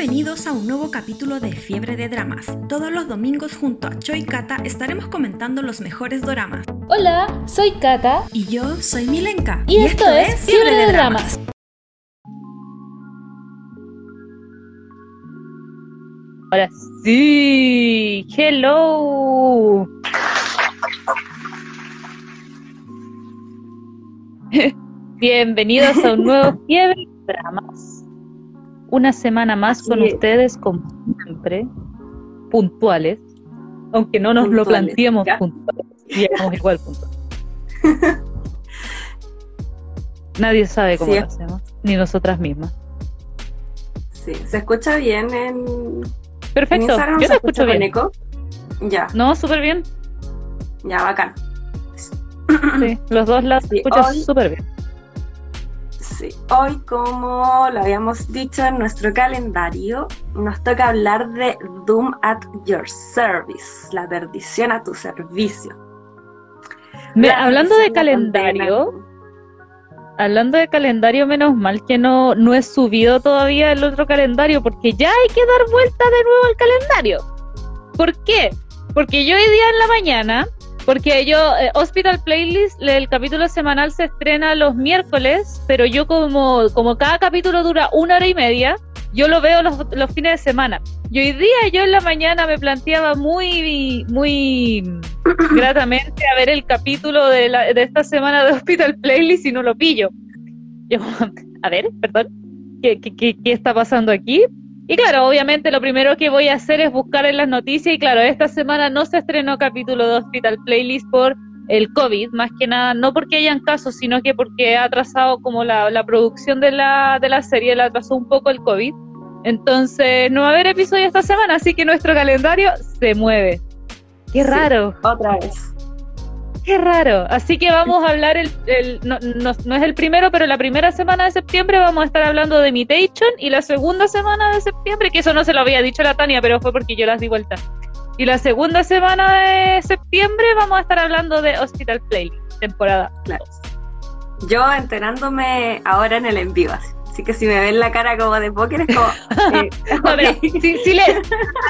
Bienvenidos a un nuevo capítulo de Fiebre de Dramas. Todos los domingos junto a Choi Kata estaremos comentando los mejores doramas. Hola, soy Kata. Y yo soy Milenka. Y, esto, es Fiebre de Dramas. Ahora sí, hello. Bienvenidos a un nuevo Fiebre de Dramas. Una semana más con ustedes, como siempre, puntuales, aunque no nos lo planteemos puntuales, llegamos igual puntuales. Nadie sabe cómo lo hacemos, ni nosotras mismas. Sí, ¿se escucha bien en, Perfecto, yo te escucho bien. Eco? Ya. No, súper bien. Ya, bacán. Sí, los dos las sí, escuchas súper bien. Sí, hoy como lo habíamos dicho en nuestro calendario, nos toca hablar de Doom at Your Service, la perdición a tu servicio. Me, hablando de calendario, hablando de calendario, menos mal que no, no he subido todavía el otro calendario, porque ya hay que dar vuelta de nuevo al calendario. ¿Por qué? Porque yo hoy día en la mañana, porque yo, eh, Hospital Playlist, el capítulo semanal se estrena los miércoles, pero yo como, como cada capítulo dura una hora y media, yo lo veo los, los fines de semana. Y hoy día yo en la mañana me planteaba muy, muy gratamente a ver el capítulo de, la, de esta semana de Hospital Playlist y no lo pillo. Yo, a ver, perdón, ¿qué, qué, qué, qué está pasando aquí? Y claro, obviamente lo primero que voy a hacer es buscar en las noticias y claro, esta semana no se estrenó capítulo de Hospital Playlist por el COVID, más que nada, no porque hayan casos, sino que porque ha atrasado como la, la producción de la, de la serie, la atrasó un poco el COVID. Entonces no va a haber episodio esta semana, así que nuestro calendario se mueve. Qué raro. Sí, otra vez. Qué raro. Así que vamos a hablar, el, el no, no, no, es el primero, pero la primera semana de septiembre vamos a estar hablando de Mutation y la segunda semana de septiembre, que eso no se lo había dicho la Tania, pero fue porque yo las di vuelta. Y la segunda semana de septiembre vamos a estar hablando de Hospital Playlist, temporada. Claro. Yo enterándome ahora en el envío, así. Así que si me ven la cara como de póker es como... Eh, okay. le, a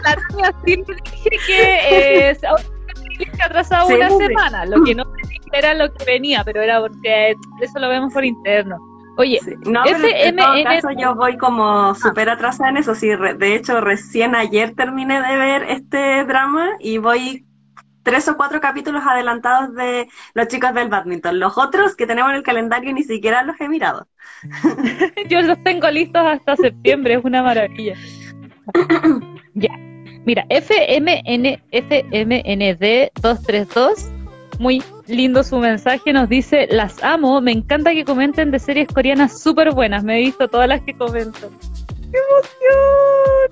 la Tania sí dije que... Eh, que atrasado sí, una semana, lo que no era lo que venía, pero era porque eso lo vemos por interno. Oye, sí. no, en todo caso yo voy como súper atrasada en eso, sí, de hecho recién ayer terminé de ver este drama y voy tres o cuatro capítulos adelantados de los chicos del badminton. Los otros que tenemos en el calendario ni siquiera los he mirado. yo los tengo listos hasta septiembre, es una maravilla. ya. Mira, FMN, FMND232, muy lindo su mensaje, nos dice, las amo, me encanta que comenten de series coreanas súper buenas, me he visto todas las que comentan. ¡Qué emoción!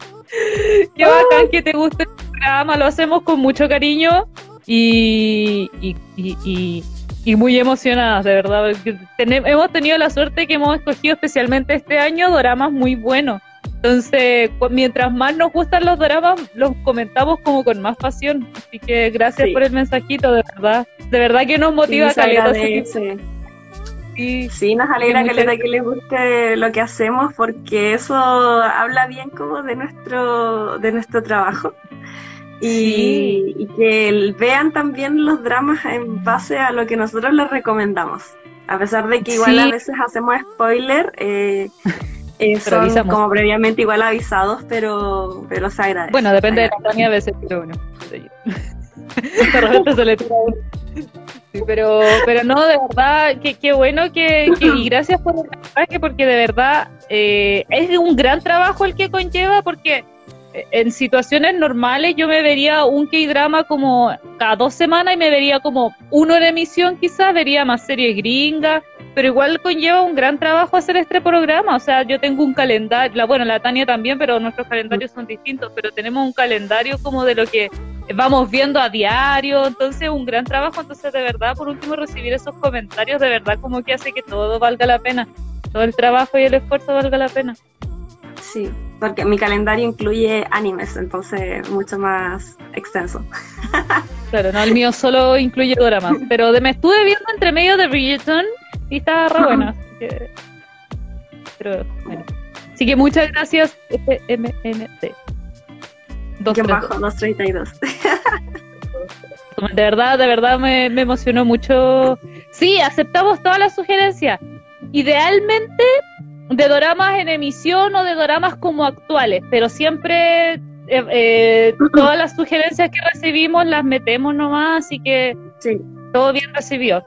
¡Qué bacán que te guste el programa! Lo hacemos con mucho cariño y, y, y, muy emocionadas, de verdad. hemos tenido la suerte que hemos escogido especialmente este año doramas muy buenos. Entonces, mientras más nos gustan los dramas, los comentamos como con más pasión. Así que gracias sí. por el mensajito, de verdad. De verdad que nos motiva sí, caleta. Sí, sí, nos alegra caleta que les guste lo que hacemos porque eso habla bien como de nuestro, de nuestro trabajo. Y, sí. y que vean también los dramas en base a lo que nosotros les recomendamos. A pesar de que igual a veces hacemos spoiler, eh, eh, son como previamente igual avisados, pero, pero se agradece. Bueno, depende de la Tania a veces, pero bueno. de repente se le tira uno. Sí, pero, pero no, de verdad, que qué bueno que, que, y gracias por el mensaje, porque de verdad eh, es un gran trabajo el que conlleva, porque en situaciones normales yo me vería un K-drama como cada dos semanas y me vería como uno en emisión quizás, vería más series gringas, pero igual conlleva un gran trabajo hacer este programa, o sea, yo tengo un calendario, la, bueno, la Tania también, pero nuestros calendarios son distintos, pero tenemos un calendario como de lo que vamos viendo a diario, entonces un gran trabajo, entonces de verdad, por último, recibir esos comentarios, de verdad como que hace que todo valga la pena, todo el trabajo y el esfuerzo valga la pena. Sí, porque mi calendario incluye animes, entonces mucho más extenso. claro, no, el mío solo incluye dramas, pero de, me estuve viendo entre medio de Bridgerton y está re buena. Que... Pero bueno, Así que muchas gracias, FMNT. Dos, bajo, 232. De verdad, de verdad me, emocionó mucho. Sí, aceptamos todas las sugerencias. Idealmente de doramas en emisión o de doramas como actuales, pero siempre eh, eh, todas las sugerencias que recibimos las metemos nomás, así que sí. todo bien recibió.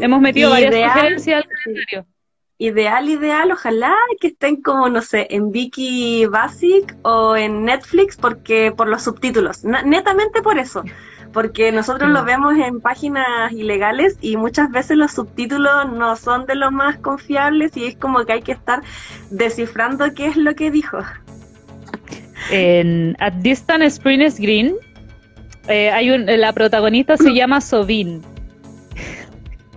Hemos metido varias sugerencias al calendario. Ideal, ideal, ojalá que estén como, no sé, en Viki Basic o en Netflix, porque por los subtítulos, netamente por eso, porque nosotros lo vemos en páginas ilegales y muchas veces los subtítulos no son de los más confiables y es como que hay que estar descifrando qué es lo que dijo. En At Distant Spring is Green, eh, hay un, la protagonista se llama Sovin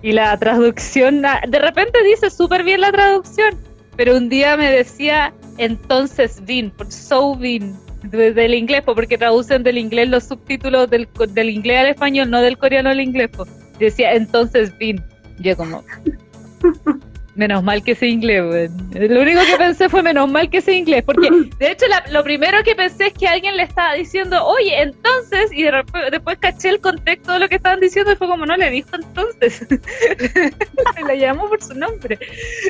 y la traducción, ah, de repente dice súper bien la traducción, pero un día me decía entonces Vin, por so Vin, del inglés, porque traducen del inglés los subtítulos del, del inglés al español, no del coreano al inglés. Decía entonces Vin. Yo como, Menos mal que sé inglés, Lo único que pensé fue menos mal que sé inglés, porque de hecho lo primero que pensé es que alguien le estaba diciendo, oye, entonces, y después caché el contexto de lo que estaban diciendo y fue como, no le dijo entonces. la llamó por su nombre.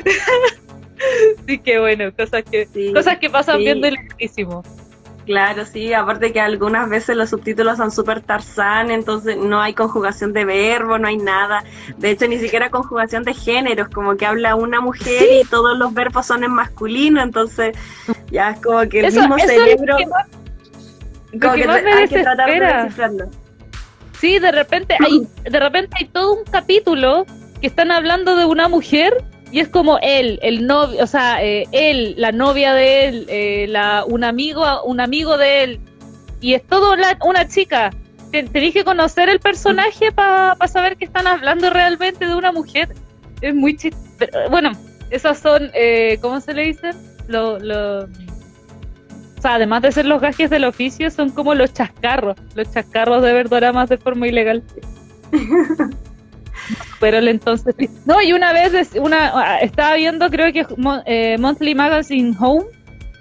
Así que bueno, cosas que, cosas que pasan viendo el. Claro, sí, aparte que algunas veces los subtítulos son súper tarzán, entonces no hay conjugación de verbo, no hay nada. De hecho, ni siquiera conjugación de géneros, como que habla una mujer y todos los verbos son en masculino, entonces ya es como que el mismo cerebro... como que, hay que tratar de descifrarlo. Sí, de repente hay, de repente hay todo un capítulo que están hablando de una mujer y es como él, el novio, o sea, eh, él, la novia de él, eh, la, un amigo, un amigo de él, y es todo una chica. Tenés que conocer el personaje para saber que están hablando realmente de una mujer. Es muy chist... Bueno, esas son, eh, ¿cómo se le dicen? Lo, lo... O sea, además de ser los gajes del oficio, son como los chascarros, los chascarros de ver doramas de forma ilegal. pero entonces no y una vez ah, estaba viendo creo que eh, Monthly Magazine Home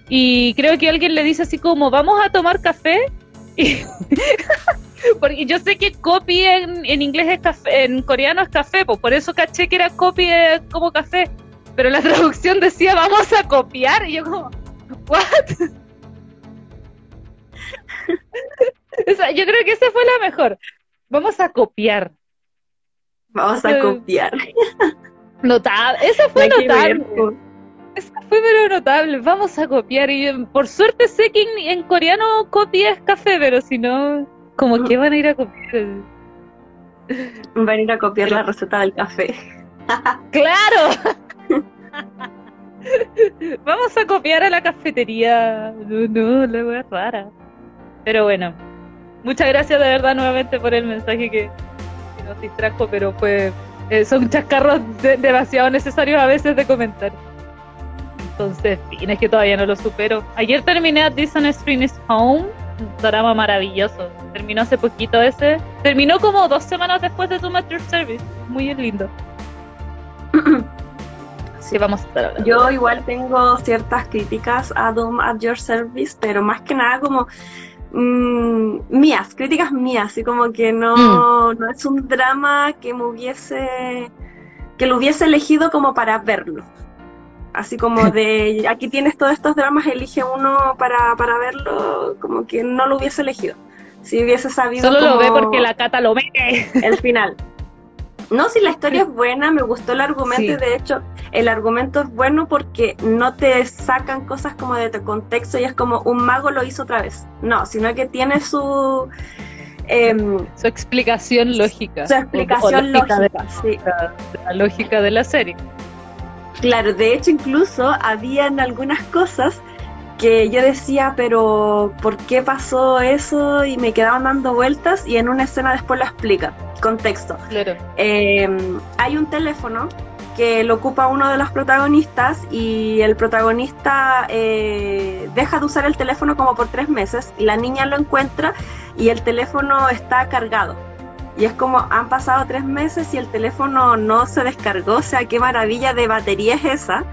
y creo que alguien le dice así como vamos a tomar café porque yo sé que copy en, inglés es café en coreano es café por eso caché que era copy como café. Pero la traducción decía vamos a copiar y yo como what yo creo que esa fue la mejor. Vamos a copiar Vamos a copiar. Notable. Eso fue notable. Eso fue pero notable. Vamos a copiar. Y por suerte sé que en, coreano copia es café, pero si no, como que van a ir a copiar. Van a ir a copiar la receta del café. ¡Claro! Vamos a copiar a la cafetería. No, no, la es rara. Pero bueno, muchas gracias de verdad nuevamente por el mensaje que, nos distrajo, pero fue eh, son chascarros demasiado necesarios a veces de comentar. Entonces, fin, es que todavía no lo supero. Ayer terminé a Disney Spring is Home, un drama maravilloso. Terminó hace poquito ese. Terminó como dos semanas después de tu Master Service. Muy lindo. Sí, vamos a estar hablando. Yo igual tengo ciertas críticas a Doom at Your Service, pero más que nada como Mm, mías, críticas mías, así como que no, mm. no es un drama que me hubiese, que lo hubiese elegido como para verlo. Así como de, aquí tienes todos estos dramas, elige uno para, para verlo, como que no lo hubiese elegido. Si hubiese sabido... Solo lo ve porque la cata lo ve. El final. No, si la historia es buena, me gustó el argumento y de hecho el argumento es bueno porque no te sacan cosas como de tu contexto y es como un mago lo hizo otra vez. No, sino que tiene su... Em, su explicación lógica. Su explicación lógica, sí. la lógica de la serie. Claro, de hecho incluso habían algunas cosas que yo decía, pero ¿por qué pasó eso? Y me quedaban dando vueltas y en una escena después lo explica. Contexto. Claro. Em, hay un teléfono que lo ocupa uno de los protagonistas y el protagonista eh, deja de usar el teléfono como por tres meses y la niña lo encuentra y el teléfono está cargado. Y es como han pasado tres meses y el teléfono no se descargó, o sea, qué maravilla de batería es esa.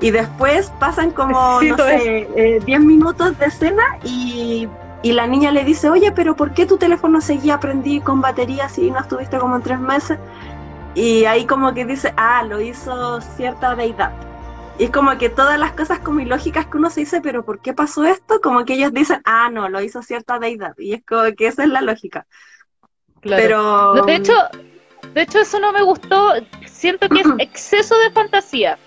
Y después pasan como, no sé, 10 eh, minutos de escena y, y, la niña le dice, oye, pero ¿por qué tu teléfono seguía prendido con batería si no estuviste como en tres meses? Y ahí como que dice, ah, lo hizo cierta deidad. Y es como que todas las cosas como ilógicas que uno se dice, pero ¿por qué pasó esto? Como que ellos dicen, ah, no, lo hizo cierta deidad. Y es como que esa es la lógica. Claro. Pero... De hecho, de hecho, eso no me gustó. Siento que es exceso de fantasía.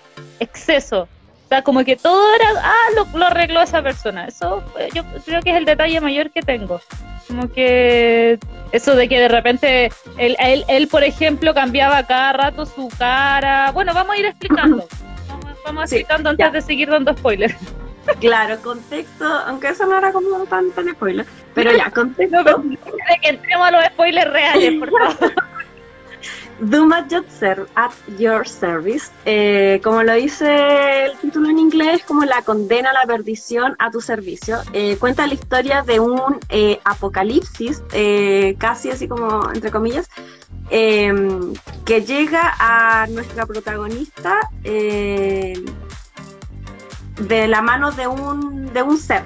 Exceso. O sea, como que todo era, ah, lo, lo arregló esa persona. Eso eh, yo creo que es el detalle mayor que tengo. Como que eso de que de repente él, él, él, por ejemplo, cambiaba cada rato su cara. Bueno, vamos a ir explicando. Vamos, explicando antes de seguir dando spoilers. Claro, contexto, aunque eso no era como tan, tan spoiler. Pero ya, contexto. No, que entremos a los spoilers reales, por favor. Doom at your, service. Eh, como lo dice el título en inglés, como la condena a la perdición a tu servicio. Eh, cuenta la historia de un eh, apocalipsis, casi así como entre comillas, em, que llega a nuestra protagonista de la mano de un, de un ser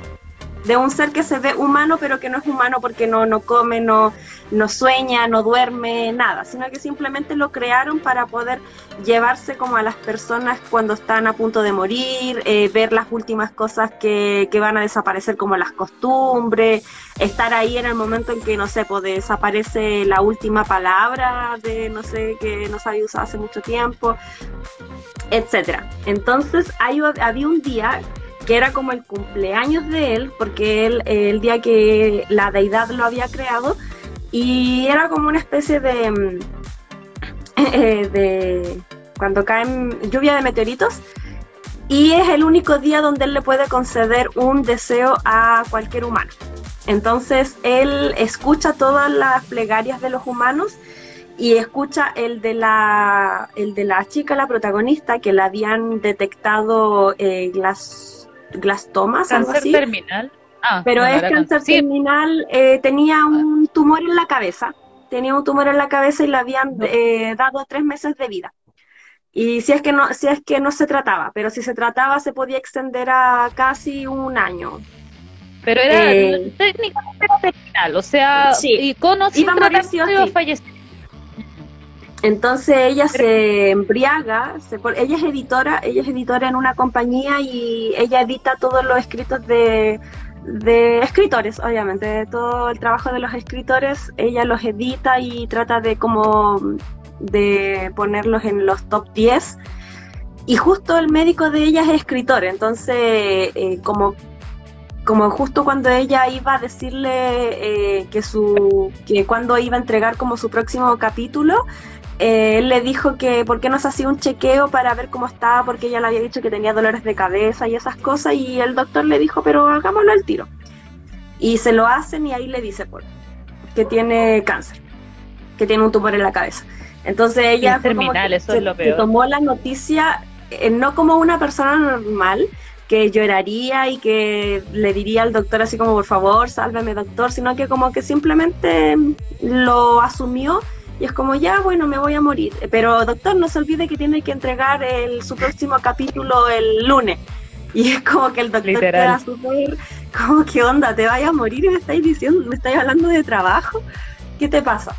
de un ser que se ve humano, pero que no es humano porque no, no come, no, no sueña, no duerme, nada, sino que simplemente lo crearon para poder llevarse como a las personas cuando están a punto de morir, eh, ver las últimas cosas que, que, van a desaparecer como las costumbres, estar ahí en el momento en que, no sé, pues desaparece la última palabra de, no sé, que no se había usado hace mucho tiempo, etcétera. Entonces hay, había un día que era como el cumpleaños de él, porque él, el día que la deidad lo había creado, y era como una especie de, mm, eh, de cuando caen lluvia de meteoritos, y es el único día donde él le puede conceder un deseo a cualquier humano. Entonces él escucha todas las plegarias de los humanos y escucha el de la, el de la chica, la protagonista, que la habían detectado eh, las glastomas, algo así. terminal. Ah, pero es cáncer terminal, eh, tenía un tumor en la cabeza, tenía un tumor en la cabeza y le habían eh, dado tres meses de vida. Y si es que no, si es que no se trataba, pero si se trataba se podía extender a casi un año. Pero era eh, técnicamente terminal, o sea, y con o sin fallecer. Entonces ella se embriaga, ella es editora, ella es editora en una compañía y ella edita todos los escritos de, escritores, obviamente, todo el trabajo de los escritores, ella los edita y trata de como de ponerlos en los top 10. Y justo el médico de ella es escritor, entonces eh, como como justo cuando ella iba a decirle eh, que su que cuando iba a entregar como su próximo capítulo eh, él le dijo que por qué no se hacía un chequeo para ver cómo estaba, porque ella le había dicho que tenía dolores de cabeza y esas cosas, y el doctor le dijo, pero hagámoslo al tiro. Y se lo hacen y ahí le dice por, que tiene cáncer, que tiene un tumor en la cabeza. Entonces ella se, tomó la noticia eh, no como una persona normal, que lloraría y que le diría al doctor así como por favor, sálveme doctor, sino que como que simplemente lo asumió y es como, ya, bueno, me voy a morir. Pero doctor, no se olvide que tiene que entregar el, su próximo capítulo el lunes. Y es como que el doctor Literal. queda súper, como, ¿qué onda? ¿Te vayas a morir y me estáis diciendo, me estáis hablando de trabajo? ¿Qué te pasa?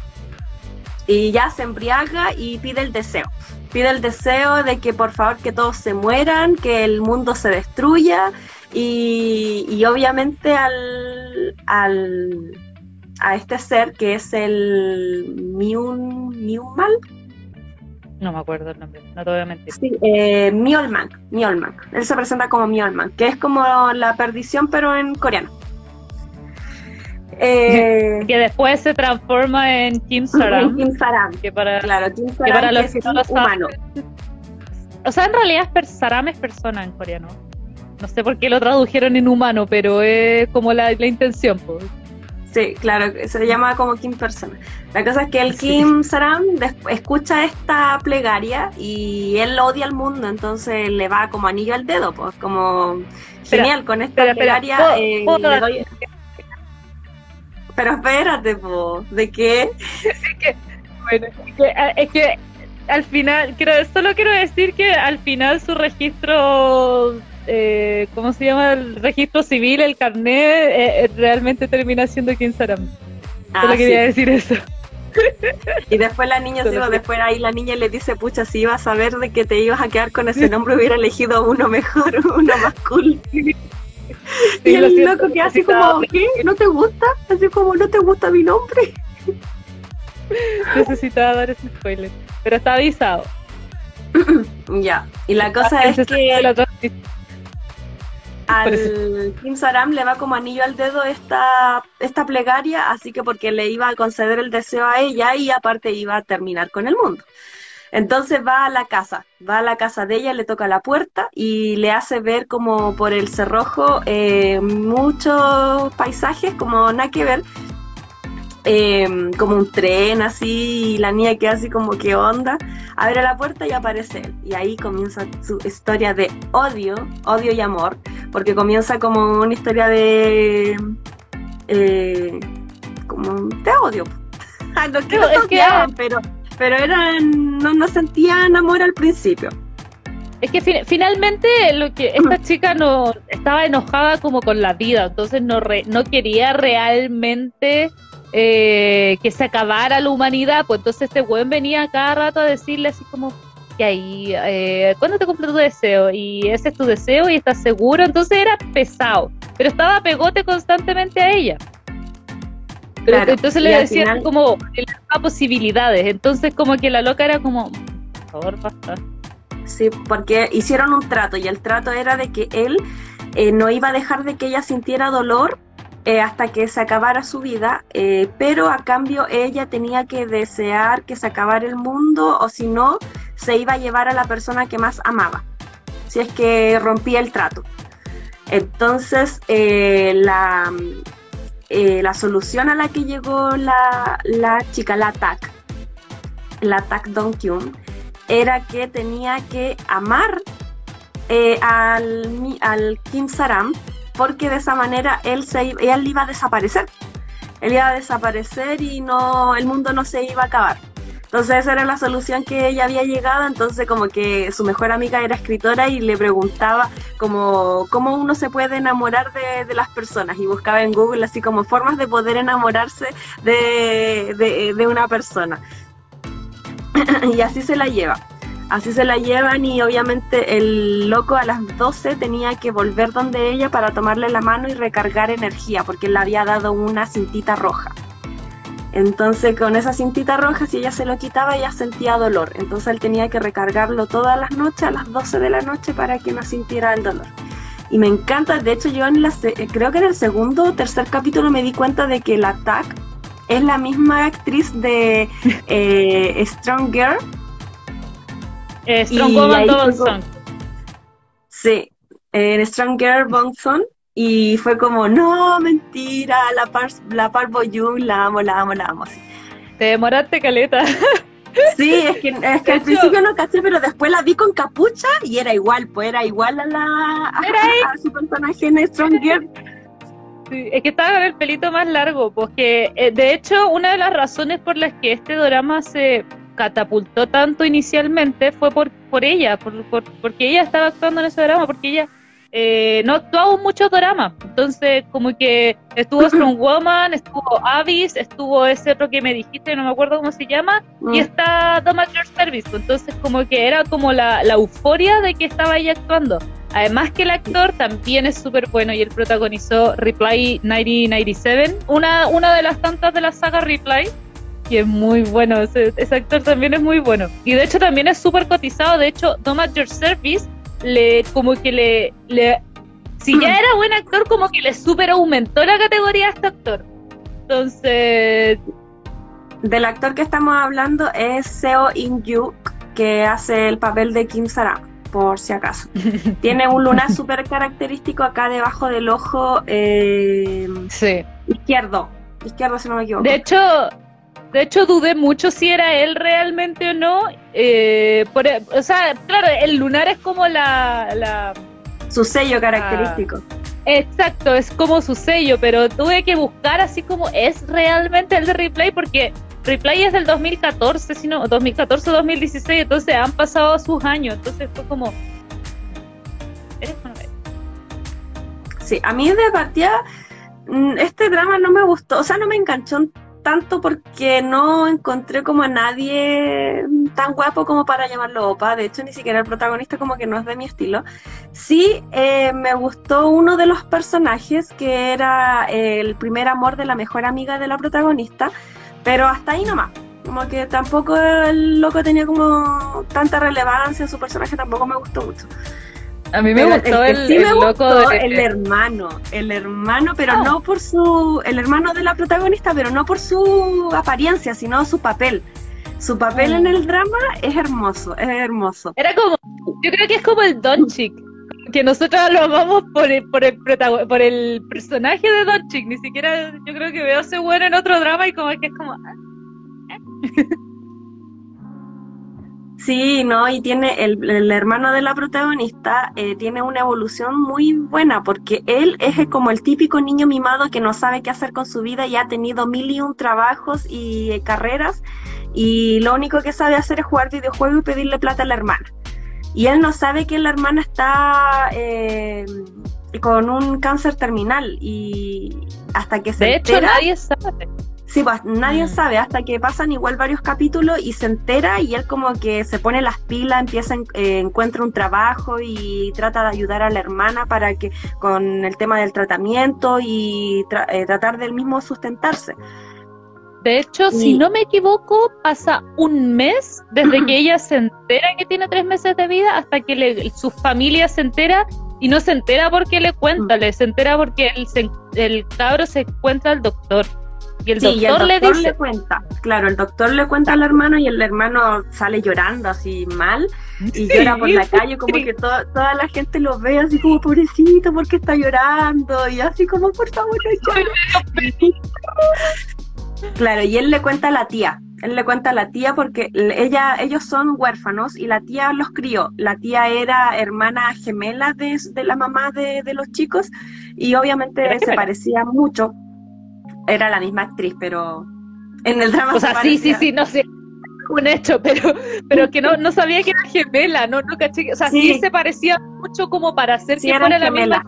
Y ya se embriaga y pide el deseo. Pide el deseo de que por favor que todos se mueran, que el mundo se destruya y, y obviamente al, al a este ser que es el Miun, Miunmal. No me acuerdo el nombre, no te voy a mentir. Sí, eh, Él se presenta como Miolman, que es como la perdición pero en coreano. Eh, que después se transforma en Kim Saram. Kim Saram. Que para, claro, Kim Saram que para los que, no humano. o sea, en realidad Saram es persona en coreano. No sé por qué lo tradujeron en humano, pero es como la, la intención. Pues. Sí, claro, se le llama como Kim Persona. La cosa es que el Kim Saram escucha esta plegaria y él odia al mundo, entonces le va como anillo al dedo, pues como genial, con esta plegaria eh, le doy... Pero espérate, po, ¿de qué? bueno, es que, es que al final, quiero, solo quiero decir que al final su registro, eh, ¿cómo se llama? El registro civil, el carnet, eh, eh, realmente termina siendo Kim Saram. Ah, solo quería decir eso. Y después la niña, digo, después ahí la niña le dice, pucha, si ibas a saber de que te ibas a quedar con ese nombre, hubiera elegido uno mejor, uno más cool. y el loco que así como, ¿qué? ¿No te gusta? Así como, ¿no te gusta mi nombre? Necesitaba dar ese spoiler, pero está avisado. ya, y la cosa es que al Kim Saram le va como anillo al dedo esta, esta plegaria, así que porque le iba a conceder el deseo a ella y aparte iba a terminar con el mundo. Entonces va a la casa, va a la casa de ella, le toca la puerta y le hace ver como por el cerrojo eh, muchos paisajes, como nada que ver, Em, como un tren así, y la niña queda así como que onda, abre la puerta y aparece él. Y ahí comienza su historia de odio, odio y amor, porque comienza como una historia de... Eh, como te odio. no que pero, pero eran, no, no sentían amor al principio. Es que finalmente lo que esta chica no estaba enojada como con la vida, entonces no no quería realmente eh, que se acabara la humanidad, pues entonces este weón venía cada rato a decirle así como que ahí, eh, ¿cuándo te cumple tu deseo? Y ese es tu deseo y estás seguro, entonces era pesado, pero estaba pegote constantemente a ella. entonces le decían como le posibilidades, entonces como que la loca era como, por favor, basta. Sí, porque hicieron un trato y el trato era de que él eh, no iba a dejar de que ella sintiera dolor eh, hasta que se acabara su vida, eh, pero a cambio ella tenía que desear que se acabara el mundo o si no, se iba a llevar a la persona que más amaba, si es que rompía el trato. Entonces, eh, la, la, solución a la que llegó la, la chica, la TAC, la TAC Don Kyun, era que tenía que amar al, al Kim Saram porque de esa manera él, se, él iba a desaparecer. Él iba a desaparecer y no, el mundo no se iba a acabar. Entonces esa era la solución que ella había llegado, entonces como que su mejor amiga era escritora y le preguntaba como cómo uno se puede enamorar de, de las personas y buscaba en Google así como formas de poder enamorarse de, de, de una persona. y así se la lleva. Así se la llevan y obviamente el loco a las 12 tenía que volver donde ella para tomarle la mano y recargar energía porque le había dado una cintita roja. Entonces con esa cintita roja si ella se lo quitaba ella sentía dolor. Entonces él tenía que recargarlo todas las noches a las 12 de la noche para que no sintiera el dolor. Y me encanta, de hecho yo en la, creo que en el segundo o tercer capítulo me di cuenta de que la TAC es la misma actriz de eh, Strong Girl eh, Strong Woman. Sí, en Strong Girl Bonson. Y fue como, no, mentira, la Par, la Par la amo, la amo, la amo. Te demoraste, Caleta. Sí, es que, es que al principio no caché, pero después la vi con capucha y era igual, pues era igual a la a, su personaje en Strong Girl. Sí, es que estaba con el pelito más largo, porque eh, de hecho una de las razones por las que este drama se catapultó tanto inicialmente fue por, por ella, por, porque ella estaba actuando en ese drama, porque ella eh, no actuaba muchos dramas. Entonces, como que estuvo Strong Woman, estuvo Avis, estuvo ese otro que me dijiste, no me acuerdo cómo se llama, y mm. está The Your Service. Entonces, como que era como la, la euforia de que estaba ella actuando. Además que el actor también es súper bueno y él protagonizó Reply 1997, una, una de las tantas de la saga Reply y es muy bueno, ese, actor también es muy bueno. Y de hecho también es súper cotizado, de hecho, Thomas Your Service le como que le, le si ya era buen actor, como que le super aumentó la categoría a este actor. Entonces... Del actor que estamos hablando es Seo In-yu, que hace el papel de Kim Sara, por si acaso. Tiene un lunar súper característico acá debajo del ojo eh, sí. izquierdo. Izquierdo, si no me equivoco. De hecho, de hecho, dudé mucho si era él realmente o no. Eh, o sea, claro, el lunar es como la... su sello característico. exacto, es como su sello, pero tuve que buscar así como es realmente el de replay porque Replay es del 2014, sino 2014-2016, entonces han pasado sus años, entonces fue como... Eres Sí, a mí de partida mm, este drama no me gustó, o sea, no me enganchó tanto porque no encontré como a nadie tan guapo como para llamarlo opa. De hecho, ni siquiera el protagonista como que no es de mi estilo. Sí, eh, me gustó uno de los personajes que era el primer amor de la mejor amiga de la protagonista, pero hasta ahí nomás. Como que tampoco el loco tenía como tanta relevancia, su personaje tampoco me gustó mucho. A mí me gustó el, loco el hermano, el hermano, pero ah. no por su, el hermano de la protagonista, pero no por su apariencia, sino su papel. Su papel en el drama es hermoso, es hermoso. Era como, yo creo que es como el Don Chick, que nosotros lo amamos por el, por el, por el personaje de Don Chick, ni siquiera yo creo que veo ese bueno en otro drama y como que es como... Ah, eh. Sí, no, y tiene el, hermano de la protagonista eh, tiene una evolución muy buena porque él es como el típico niño mimado que no sabe qué hacer con su vida y ha tenido mil y un trabajos y eh, carreras y lo único que sabe hacer es jugar videojuegos y pedirle plata a la hermana. Y él no sabe que la hermana está eh, con un cáncer terminal y hasta que se de hecho nadie sabe Sí, pues nadie mm. sabe hasta que pasan igual varios capítulos y se entera y él como que se pone las pilas, empieza, eh, encuentra un trabajo y trata de ayudar a la hermana para que con el tema del tratamiento y eh, tratar del mismo sustentarse. De hecho, si no me equivoco, pasa un mes desde que ella se entera que tiene tres meses de vida hasta que su familia se entera y no se entera porque le cuenta, mm. le se entera porque el, el cabro se encuentra al doctor. Y el doctor, le dice. cuenta, claro, el doctor le cuenta al hermano y el hermano sale llorando así mal y llora por la calle, como que toda la gente lo ve así como pobrecito, porque está llorando? Y así como, por favor, Claro, y él le cuenta a la tía, él le cuenta a la tía porque ella, ellos son huérfanos y la tía los crió. La tía era hermana gemela de, de la mamá de, de, los chicos y obviamente se parecía mucho era la misma actriz, pero en el drama. O sea, sí, sí, sí, no sé. Un hecho, pero, pero que no, no sabía que era gemela, no, no caché. O sea, sí, se parecía mucho como para hacer que fuera la misma.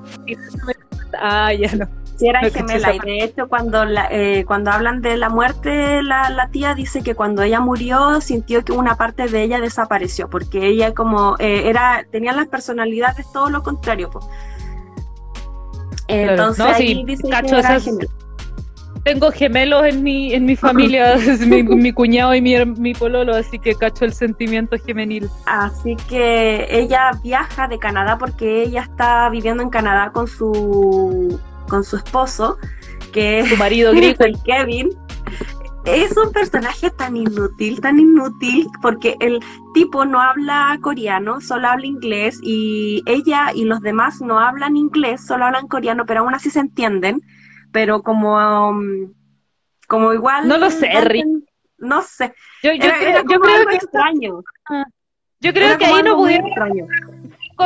Ah, ya no. Sí, era gemela. Y de hecho, cuando, eh, cuando hablan de la muerte, la, la, tía dice que cuando ella murió sintió que una parte de ella desapareció, porque ella como eh, era, tenía las personalidades todo lo contrario. Pues. Entonces ahí dice que era gemela tengo gemelos en mi, en mi familia, mi, mi, cuñado y mi, mi pololo, así que cacho el sentimiento gemenil. Así que ella viaja de Canadá porque ella está viviendo en Canadá con su, con su esposo, que es su marido griego, el Kevin. Es un personaje tan inútil, tan inútil, porque el tipo no habla coreano, solo habla inglés, y ella y los demás no hablan inglés, solo hablan coreano, pero aún así se entienden pero como, um, como igual... No lo sé, Rick. No sé. Yo, yo, creo, que extraño. Yo creo que ahí no pudieron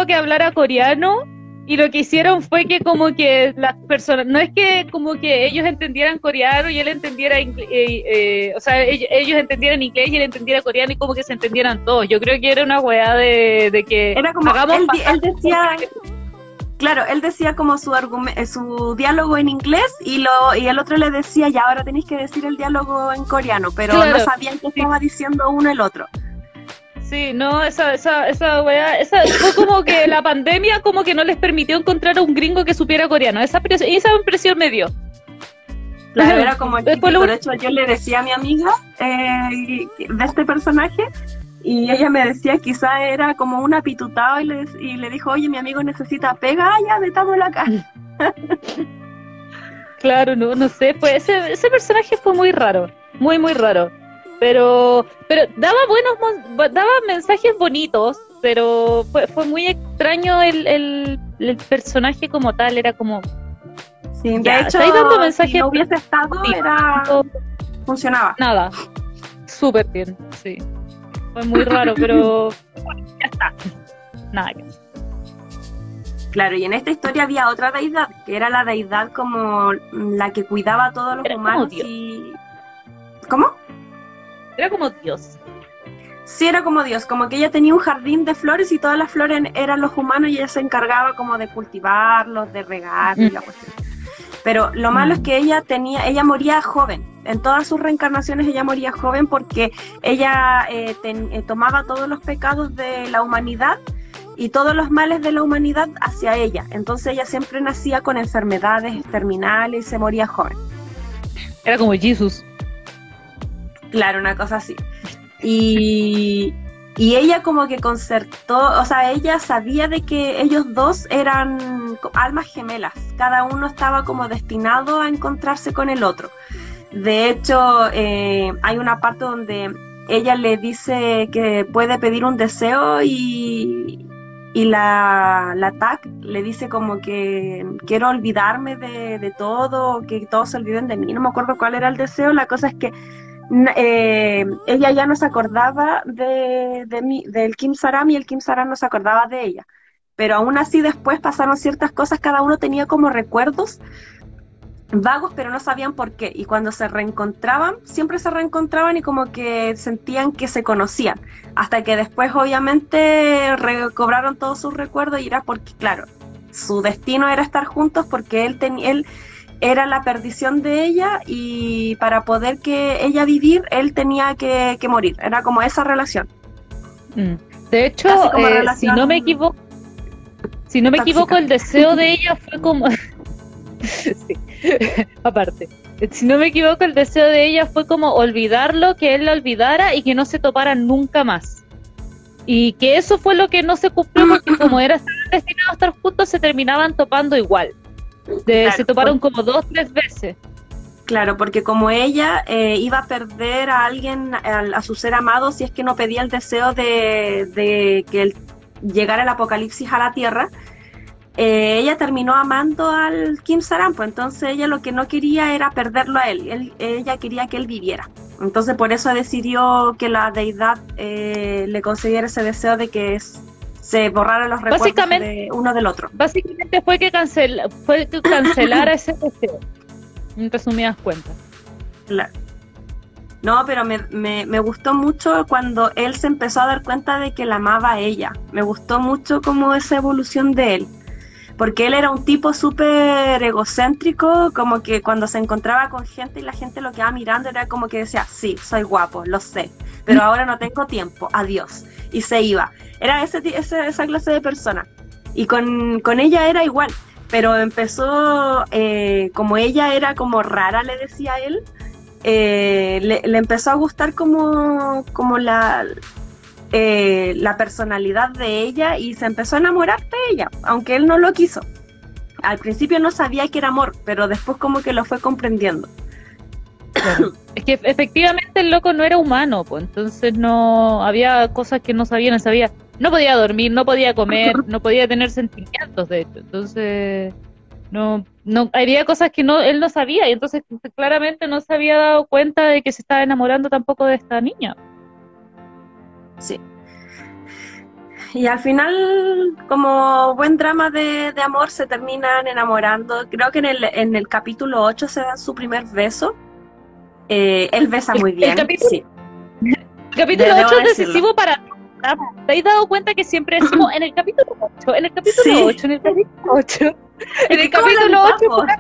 que hablara coreano y lo que hicieron fue que como que las personas, no es que como que ellos entendieran coreano y él entendiera inglés, eh, eh, o sea, ellos, entendieran inglés y él entendiera coreano y como que se entendieran todos. Yo creo que era una weá de, que era como hagamos él decía claro, él decía como su eh, su diálogo en inglés y lo y el otro le decía, ya ahora tenéis que decir el diálogo en coreano, pero no sabían qué estaba diciendo uno el otro. Sí, no, esa, esa, esa weá, esa fue como que la pandemia como que no les permitió encontrar a un gringo que supiera coreano. Esa, esa impresión me dio. Claro, era como el de hecho yo le decía a mi amiga eh, de este personaje y ella me decía, quizá era como una pitutado y le, y le dijo, oye, mi amigo necesita pega, ah, ya, metamos la cara. claro, no, no sé, pues ese, ese personaje fue muy raro, muy, muy raro. Pero, pero daba buenos, daba mensajes bonitos, pero fue, fue muy extraño el, el, el personaje como tal, era como... Sí, de hecho, dando mensajes si no hubiese estado, era... funcionaba. Nada, súper bien, sí. Fue muy raro, pero ya está. Nada Claro, y en esta historia había otra deidad, que era la deidad como la que cuidaba a todos los humanos y... ¿Cómo? Era como Dios. Sí, era como Dios, como que ella tenía un jardín de flores y todas las flores eran los humanos y ella se encargaba como de cultivarlos, de regarlos y la cuestión. Pero lo malo es mm. que ella tenía, ella moría joven. En todas sus reencarnaciones ella moría joven porque ella eh, eh, tomaba todos los pecados de la humanidad y todos los males de la humanidad hacia ella. Entonces ella siempre nacía con enfermedades terminales y se moría joven. Era como Jesús. Claro, una cosa así. Y, y ella como que concertó, o sea, ella sabía de que ellos dos eran almas gemelas, cada uno estaba como destinado a encontrarse con el otro. De hecho, eh, hay una parte donde ella le dice que puede pedir un deseo y, y la, la TAC le dice como que quiero olvidarme de, de todo, que todos se olviden de mí, no me acuerdo cuál era el deseo, la cosa es que eh, ella ya no se acordaba de, de del Kim Saram y el Kim Saram no se acordaba de ella. Pero aún así después pasaron ciertas cosas, cada uno tenía como recuerdos vagos, pero no sabían por qué. Y cuando se reencontraban, siempre se reencontraban y como que sentían que se conocían. Hasta que después obviamente recobraron todos sus recuerdos y era porque, claro, su destino era estar juntos porque él, tenía él era la perdición de ella y para poder que ella vivir, él tenía que, morir. Era como esa relación. Mm. De hecho, eh, si no me equivoco, si no me equivoco, el deseo de ella fue como... aparte. Si no me equivoco, el deseo de ella fue como olvidarlo, que él la olvidara y que no se toparan nunca más. Y que eso fue lo que no se cumplió porque como era destinado a estar juntos, se terminaban topando igual se toparon como dos, tres veces. Claro, porque como ella eh, iba a perder a alguien, a, su ser amado, si es que no pedía el deseo de, que llegara el apocalipsis a la tierra, eh, ella terminó amando al Kim Saram, pues entonces ella lo que no quería era perderlo a él, ella quería que él viviera. Entonces por eso decidió que la deidad eh, le concediera ese deseo de que se borraron los recuerdos de uno del otro. Básicamente fue que, cancel, fue que cancelara ese deseo, en resumidas cuentas. Claro. No, pero me, me, me, gustó mucho cuando él se empezó a dar cuenta de que la amaba a ella. Me gustó mucho como esa evolución de él. Porque él era un tipo súper egocéntrico, como que cuando se encontraba con gente y la gente lo quedaba mirando era como que decía, sí, soy guapo, lo sé, pero ahora no tengo tiempo, adiós. Y se iba. Era ese, esa clase de persona. Y con, ella era igual, pero empezó, eh, como ella era como rara, le decía él, eh, le, empezó a gustar como, como la, eh, la personalidad de ella y se empezó a enamorar de ella, aunque él no lo quiso. Al principio no sabía que era amor, pero después como que lo fue comprendiendo. Es que efectivamente el loco no era humano, pues entonces no había cosas que no sabía, no sabía no podía dormir, no podía comer, no podía tener sentimientos, de hecho. Entonces, no, no, había cosas que no, él no sabía y entonces claramente no se había dado cuenta de que se estaba enamorando tampoco de esta niña. Sí. Y al final, como buen drama de, amor, se terminan enamorando. Creo que en el, en el capítulo 8 se dan su primer beso. Eh, él besa muy bien. El capítulo, sí. el capítulo 8 es decisivo para ¿Te has dado cuenta que siempre decimos en el capítulo 8, en el capítulo 8, en el capítulo 8? En el capítulo 8 fue la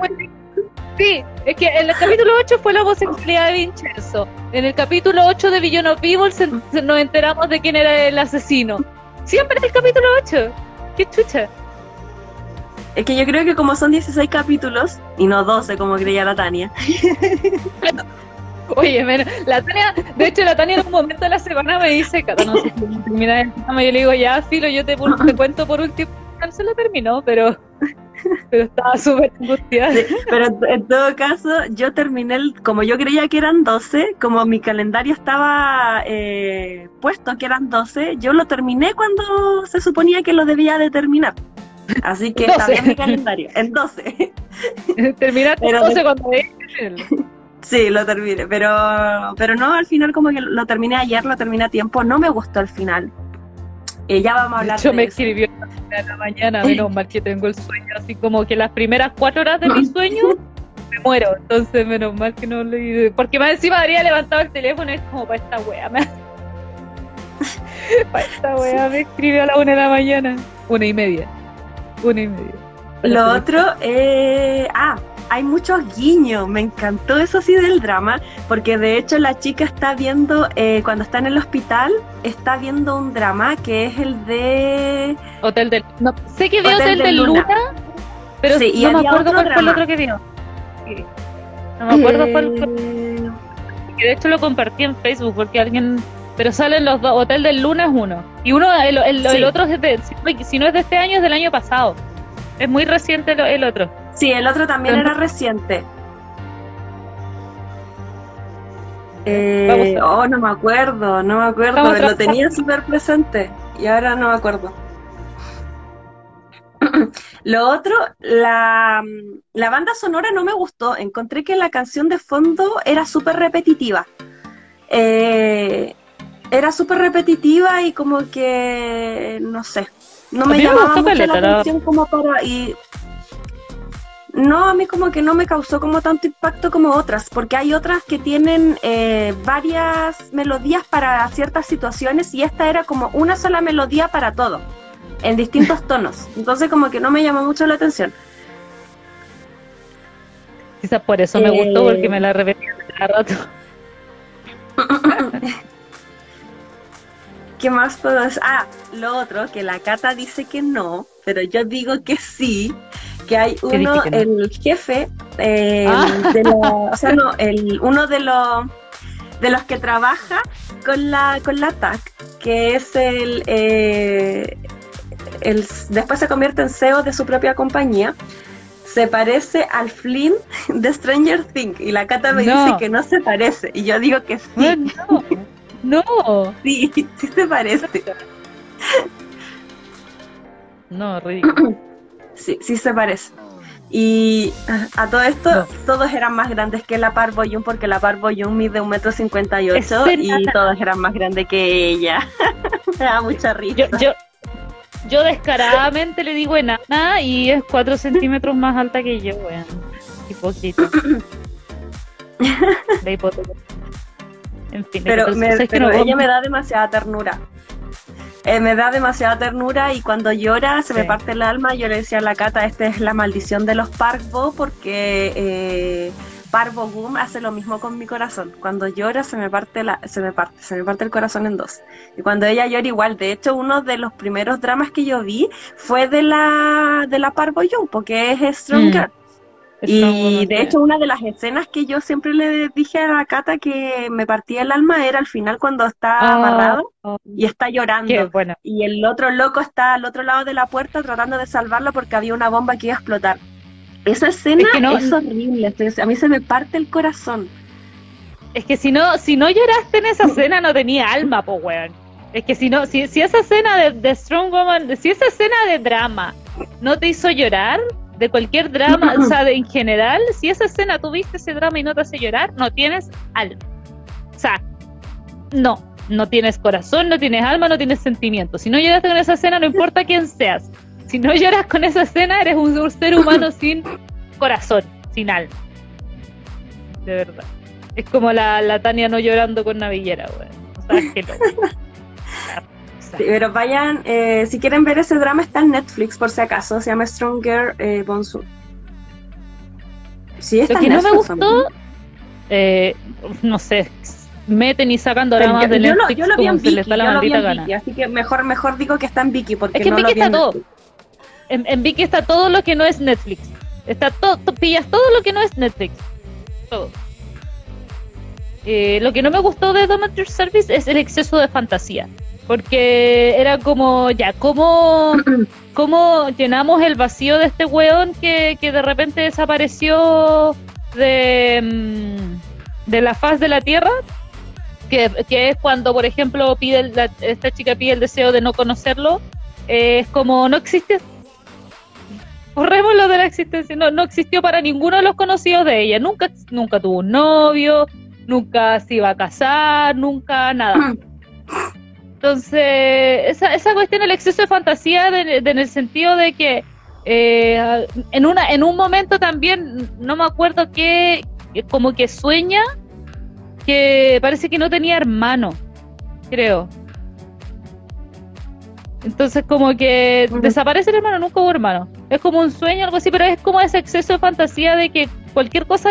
Sí, es que en el capítulo 8 fue la homosexualidad de Vincenzo. En el capítulo 8 de Billion of Evil nos enteramos de quién era el asesino. Siempre en el capítulo 8. Qué chucha. Es que yo creo que como son 16 capítulos, y no 12 como creía la Tania, Oye, la Tania, de hecho la Tania en un momento de la semana me dice, Cata, no sé si termina el yo le digo, ya, filo, yo te, te cuento por último, no se lo terminó, pero, pero estaba súper angustiada. pero en todo caso, yo terminé, el, como yo creía que eran 12, como mi calendario estaba eh, puesto que eran 12, yo lo terminé cuando se suponía que lo debía de terminar. Así que está bien mi calendario, en 12. Terminaste en 12 cuando Sí, lo terminé, pero, pero no, al final como que lo terminé ayer, lo terminé a tiempo, no me gustó el final. Eh, ya vamos a hablar Yo me escribió a la mañana, menos mal que tengo el sueño, así como que las primeras cuatro horas de mi sueño me muero. Entonces, menos mal que no lo Porque más encima habría levantado el teléfono y es como para esta wea. Me... para esta wea me escribió a la una de la mañana. Una y media. Una y media. Lo otro, eh... ah, hay muchos guiños, me encantó eso sí del drama, porque de hecho la chica está viendo, eh, cuando está en el hospital, está viendo un drama que es el de... Hotel del... No, sé que vio Hotel, del Luna, pero no me acuerdo cuál fue el otro que vio. No me acuerdo cuál fue. Eh, que de hecho lo compartí en Facebook porque alguien... Pero salen los dos, Hotel del Luna es uno. Y uno, el, el, otro es de, si no es de este año, es del año pasado. Es muy reciente el otro. Sí, el otro también era reciente. Eh, oh, no me acuerdo, no me acuerdo. Lo tenía súper presente y ahora no me acuerdo. Lo otro, la, la, banda sonora no me gustó. Encontré que la canción de fondo era súper repetitiva. Eh, era súper repetitiva y como que, no sé, no me llamaba mucho la atención como para... Y no, a mí como que no me causó como tanto impacto como otras, porque hay otras que tienen eh, varias melodías para ciertas situaciones y esta era como una sola melodía para todo, en distintos tonos. Entonces como que no me llamó mucho la atención. Quizás por eso me gustó, porque me la repetía cada rato. ¿Qué más puedo decir? Ah, lo otro, que la Cata dice que no, pero yo digo que sí, que hay uno, el jefe, eh, ah. de o sea, no, el, uno de los de los que trabaja con la con la TAC, que es el, eh, el después se convierte en CEO de su propia compañía. Se parece al Flynn de Stranger Things y la Cata me dice que no se parece y yo digo que sí. No. Sí, sí se parece. No, ridículo. Sí, sí se parece. Y a todo esto, todos eran más grandes que la Parvo Young porque la Parvo Young mide un metro cincuenta y ocho y todos eran más grandes que ella. Me da mucha risa. Yo, yo, descaradamente le digo enana y es cuatro centímetros más alta que yo, weón. Hipócrita. De hipótesis. En fin, pero, ella me da demasiada ternura. Eh, me da demasiada ternura y cuando llora se me parte el alma. Yo le decía a la Cata, esta es la maldición de los Parvo porque eh, Parvo Boom hace lo mismo con mi corazón. Cuando llora se me parte la, se me parte, se me parte el corazón en dos. Y cuando ella llora igual, de hecho uno de los primeros dramas que yo vi fue de la de la Parvo Young, porque es Stronger. Mm. Y de hecho, una de las escenas que yo siempre le dije a Cata que me partía el alma era al final cuando está ah, amarrado oh. y está llorando. Y el otro loco está al otro lado de la puerta tratando de salvarlo porque había una bomba que iba a explotar. Esa escena es, horrible, a mí se me parte el corazón. Es que si no, si no lloraste en esa escena no tenía alma, po weón. Es que si no, si, si esa escena de, de Strong Woman, si esa escena de drama no te hizo llorar, de cualquier drama, o sea, en general, si esa escena tuviste ese drama y no te hace llorar, no tienes alma. O sea, no, no tienes corazón, no tienes alma, no tienes sentimiento. Si no lloraste con esa escena, no importa quién seas. Si no lloras con esa escena, eres un ser humano sin corazón, sin alma. De verdad. Es como la, la Tania no llorando con Navillera, güey. O sea, que no. pero vayan, eh, si quieren ver ese drama está en Netflix por si acaso, se llama Stronger eh, Bonsu. Sí, está Lo que no me gustó, eh, no sé, meten y sacan dramas de Netflix yo lo, vi en Viki, les da la maldita gana. así que mejor, mejor digo que está en Viki porque es que en Viki está todo. En, en, Viki está todo lo que no es Netflix. Está todo, pillas todo lo que no es Netflix. Todo. Eh, lo que no me gustó de Domater Service es el exceso de fantasía. Porque era como, ya, ¿cómo, cómo llenamos el vacío de este weón que, de repente desapareció de, mm, de la faz de la Tierra? Que, es cuando, por ejemplo, pide esta chica pide el deseo de no conocerlo. es como, no existe. Borrémoslo de la existencia. No, no existió para ninguno de los conocidos de ella. Nunca, nunca tuvo un novio, nunca se iba a casar, nunca nada. Entonces, esa, esa cuestión, el exceso de fantasía en el sentido de que Eh, en, una, en un momento también, no me acuerdo qué, como que sueña que parece que no tenía hermano, creo. Entonces como que desaparece el hermano, nunca hubo hermano. Es como un sueño, algo así, pero es como ese exceso de fantasía de que cualquier cosa,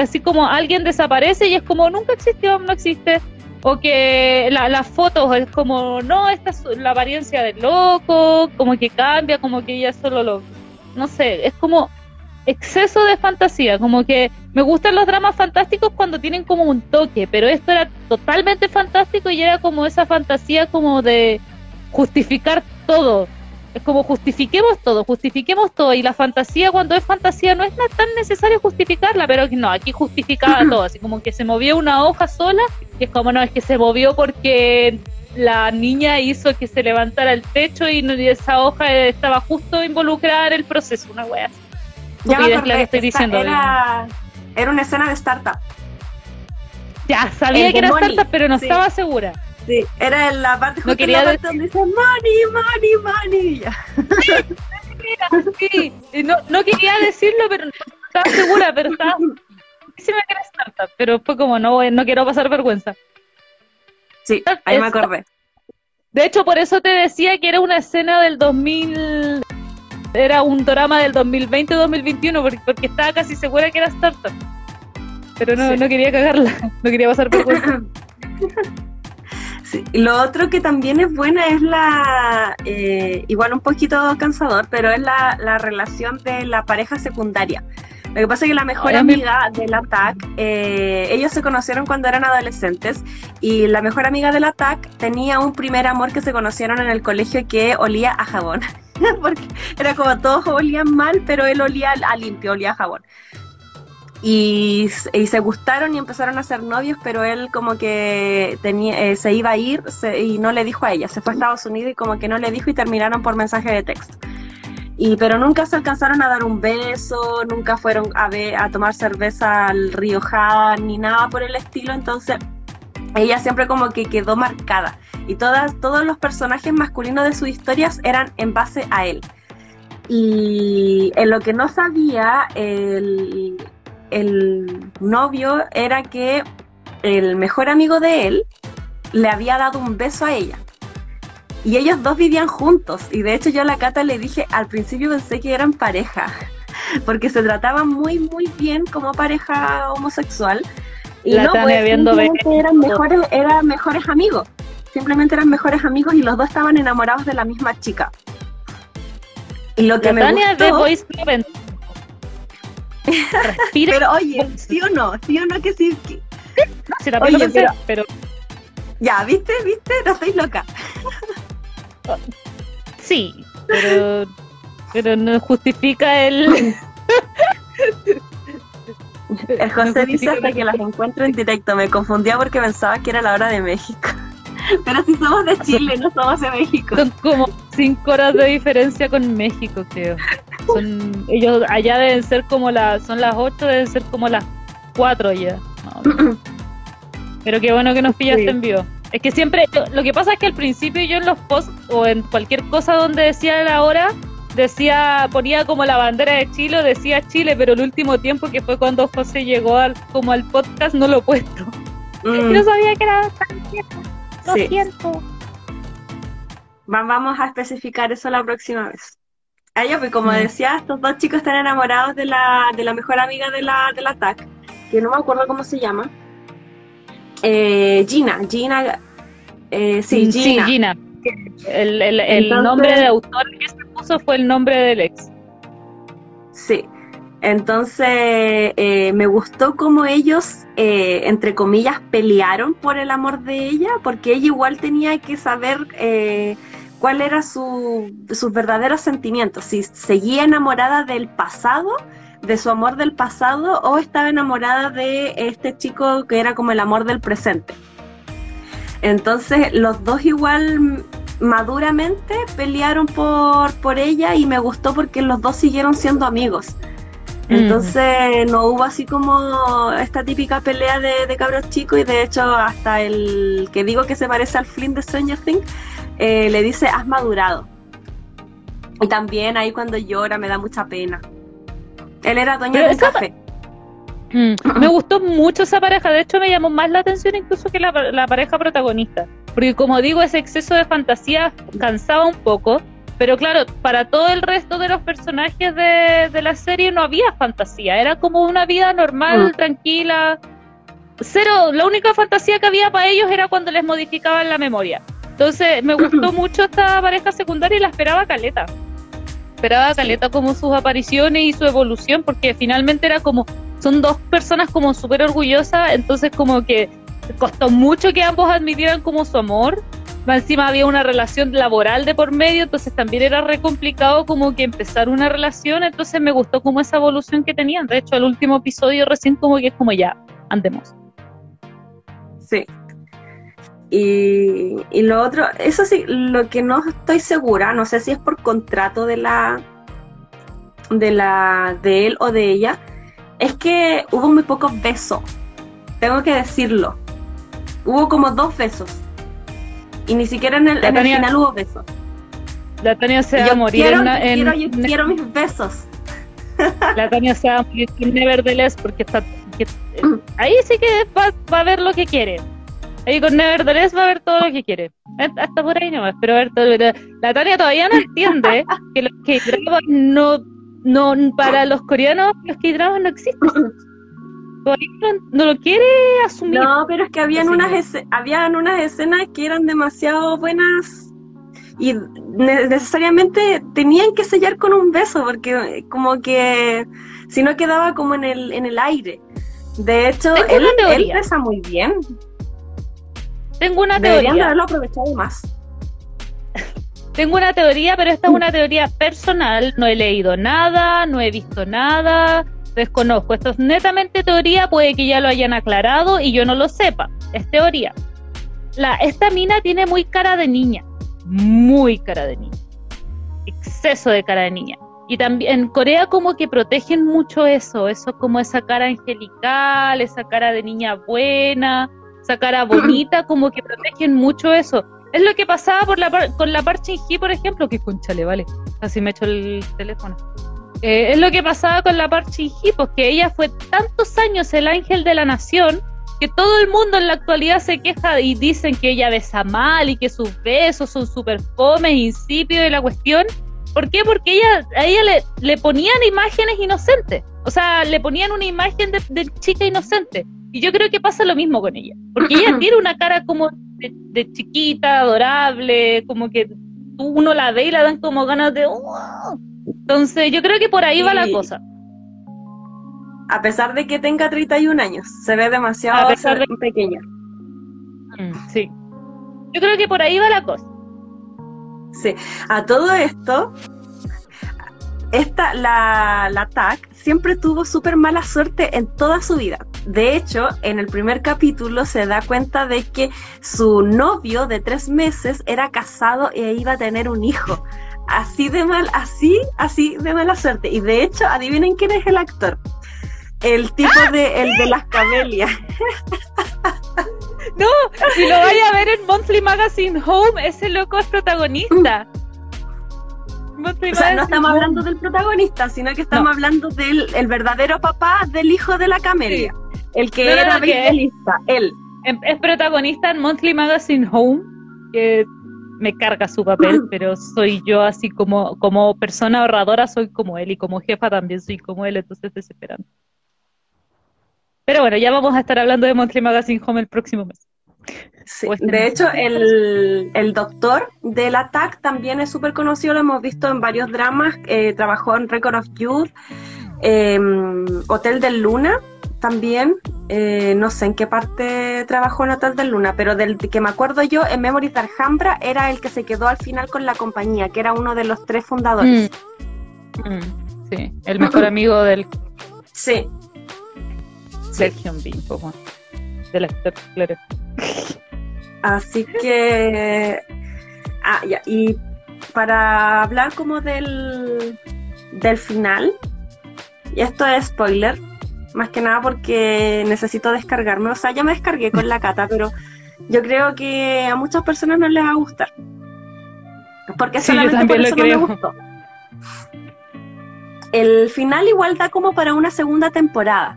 así como alguien desaparece y es como nunca existió, no existe. O que las fotos es como, no, esta es la apariencia del loco, como que cambia, como que ella solo lo... No sé, es como exceso de fantasía, como que me gustan los dramas fantásticos cuando tienen como un toque, pero esto era totalmente fantástico y era como esa fantasía como de justificar todo. Es como justifiquemos todo, justifiquemos todo. Y la fantasía, cuando es fantasía, no es tan necesario justificarla, pero no, aquí justificaba todo. Así como que se movió una hoja sola, y es como, no, es que se movió porque la niña hizo que se levantara el techo y esa hoja estaba justo involucrada en el proceso, una wea así. Ya la que estoy diciendo. Era, era una escena de startup. Ya, sabía que era startup, pero no estaba segura. Sí, era en la parte, no quería la donde dice money, money, money. Sí, no, no quería decirlo, pero estaba segura, pero estaba sí me era startup, pero fue como no, no quiero pasar vergüenza. Sí, ahí me acordé. De hecho, por eso te decía que era una escena del 2000, era un drama del 2020-2021, porque, porque estaba casi segura que era startup. Pero no, no quería cagarla, no quería pasar vergüenza. Lo otro que también es buena es la, eh, igual un poquito cansador, pero es la, la, relación de la pareja secundaria. Lo que pasa es que la mejor amiga del ATAC, eh, ellos se conocieron cuando eran adolescentes y la mejor amiga del ATAC tenía un primer amor que se conocieron en el colegio que olía a jabón. Porque era como todos olían mal, pero él olía a limpio, olía a jabón y, se gustaron y empezaron a ser novios, pero él como que tenía, eh, se iba a ir y no le dijo a ella, se fue a Estados Unidos y como que no le dijo y terminaron por mensaje de texto. Y, pero nunca se alcanzaron a dar un beso, nunca fueron a, ver, a tomar cerveza al río Han ni nada por el estilo, entonces ella siempre como que quedó marcada y todas, todos los personajes masculinos de sus historias eran en base a él. Y en lo que no sabía, el, el novio era que el mejor amigo de él le había dado un beso a ella. Y ellos dos vivían juntos. Y de hecho yo a la Cata le dije, al principio pensé que eran pareja, porque se trataban muy, muy bien como pareja homosexual. Y no, pues, simplemente eran mejores, eran mejores amigos. Simplemente eran mejores amigos y los dos estaban enamorados de la misma chica. Y lo que me gustó... Pero oye, ¿sí o no? ¿Sí o no que sí? Si oye, pero, pero... Ya, ¿viste? ¿Viste? No estoy loca. Sí, pero, pero no justifica el... El José dice hasta que las encuentro en directo. Me confundía porque pensaba que era la hora de México. Pero si somos de Chile, no somos de México. Son como cinco horas de diferencia con México, creo. Son, ellos allá deben ser como las, son las ocho, deben ser como las cuatro ya. Pero qué bueno que nos pillaste en vivo. Es que siempre, lo que pasa es que al principio yo en los posts o en cualquier cosa donde decía la hora, decía, ponía como la bandera de Chile, decía Chile, pero el último tiempo que fue cuando José llegó al, como al podcast no lo he puesto. Mm. No sabía que era tan lo siento. Vamos a especificar eso la próxima vez. A ella, pues como mm. decía, estos dos chicos están enamorados de la, de la mejor amiga de la, de la TAC, que no me acuerdo cómo se llama. Eh, Gina, Gina, eh, sí, Gina. Sí, Gina. El, el, el nombre de autor que se puso fue el nombre del ex. Sí. Entonces, eh, me gustó cómo ellos, eh, entre comillas, pelearon por el amor de ella, porque ella igual tenía que saber eh, cuál era su, sus verdaderos sentimientos, si seguía enamorada del pasado, de su amor del pasado, o estaba enamorada de este chico que era como el amor del presente. Entonces, los dos igual maduramente pelearon por, por ella y me gustó porque los dos siguieron siendo amigos. Entonces no hubo así como esta típica pelea de, cabros chicos y de hecho hasta el que digo que se parece al Flynn de Stranger Things eh, le dice has madurado. Y también ahí cuando llora me da mucha pena. Él era dueño de café. Mm, me gustó mucho esa pareja, de hecho me llamó más la atención incluso que la, la, pareja protagonista, porque como digo, ese exceso de fantasía cansaba un poco, pero claro, para todo el resto de los personajes de, de la serie no había fantasía, era como una vida normal, mm. tranquila, cero, la única fantasía que había para ellos era cuando les modificaban la memoria. Entonces me gustó mucho esta pareja secundaria y la esperaba Caleta. Esperaba Caleta como sus apariciones y su evolución, porque finalmente era como, son dos personas como súper orgullosas, entonces como que costó mucho que ambos admitieran como su amor, encima había una relación laboral de por medio, entonces también era re complicado como que empezar una relación, entonces me gustó como esa evolución que tenían, de hecho el último episodio recién como que es como ya, andemos. Sí, y, y, lo otro, eso sí, lo que no estoy segura, no sé si es por contrato de la de la de él o de ella, es que hubo muy pocos besos. Tengo que decirlo. Hubo como dos besos. Y ni siquiera en el, final hubo besos. La Tania se va a morir quiero, en, quiero, quiero mis besos. La Tania se va a morir en Nevertheless porque está ahí sí que va, va a ver lo que quiere. Ahí con Nevertheless va a ver todo lo que quiere. Hasta por ahí nomás, pero a ver todo. La Tania todavía no entiende que los que no, no, para los coreanos, los que dramas no existen. No, lo quiere asumir. No, pero es que habían unas, habían unas escenas que eran demasiado buenas y necesariamente tenían que sellar con un beso porque como que si no quedaba como en el, en el aire. De hecho, él, él pesa muy bien. Tengo una Deberían teoría. haberlo aprovechado más. Tengo una teoría, pero esta es una teoría personal. No he leído nada, no he visto nada, desconozco. Esto es netamente teoría, puede que ya lo hayan aclarado y yo no lo sepa. Es teoría. La, esta mina tiene muy cara de niña. Muy cara de niña. Exceso de cara de niña. Y también en Corea como que protegen mucho eso, eso como esa cara angelical, esa cara de niña buena esa cara bonita, como que protegen mucho eso. Es lo que pasaba por la con la Park Shin por ejemplo, que conchale, vale, así me echo el teléfono. Eh, es lo que pasaba con la Park Shin porque ella fue tantos años el ángel de la nación que todo el mundo en la actualidad se queja y dicen que ella besa mal y que sus besos son súper fomes, insípidos y la cuestión. ¿Por qué? Porque ella, a ella le, le ponían imágenes inocentes. O sea, le ponían una imagen de, de chica inocente. Y yo creo que pasa lo mismo con ella, porque ella tiene una cara como de, chiquita, adorable, como que uno la ve y la dan como ganas de... Oh". Entonces yo creo que por ahí va la cosa. A pesar de que tenga 31 años, se ve demasiado pequeña. Mm, sí. Yo creo que por ahí va la cosa. Sí. A todo esto, esta, la, la TAC siempre tuvo súper mala suerte en toda su vida. De hecho, en el primer capítulo se da cuenta de que su novio de tres meses era casado e iba a tener un hijo. Así de mal, así, así de mala suerte. Y de hecho, adivinen quién es el actor. El tipo ¡Ah! de, el de las camelias. No, si lo vaya a ver en Monthly Magazine Home, ese loco es protagonista. O sea, no estamos hablando del protagonista, sino que estamos hablando del el verdadero papá del hijo de la camelia. El que era beisbolista, él. Em, es protagonista en Monthly Magazine Home, que me carga su papel, pero soy yo así como, como persona ahorradora, soy como él, y como jefa también soy como él, entonces desesperante. Pero bueno, ya vamos a estar hablando de Monthly Magazine Home el próximo mes. De hecho, el, el, doctor del ATAC también es súper conocido, lo hemos visto en varios dramas, eh, trabajó en Record of Youth, em, Hotel del Luna también, eh, no sé en qué parte trabajó en Hotel del Luna, pero del que me acuerdo yo, en Memories de Alhambra, era el que se quedó al final con la compañía, que era uno de los tres fundadores. Mm. Mm, sí, el mejor amigo del... Sí. Sergio sí. del actor, claro. Así que. Ah, ya. Y para hablar como del, del final, y esto es spoiler, más que nada porque necesito descargarme. O sea, ya me descargué con la cata, pero yo creo que a muchas personas no les va a gustar. Porque solamente por eso no me gustó. el final igual da como para una segunda temporada,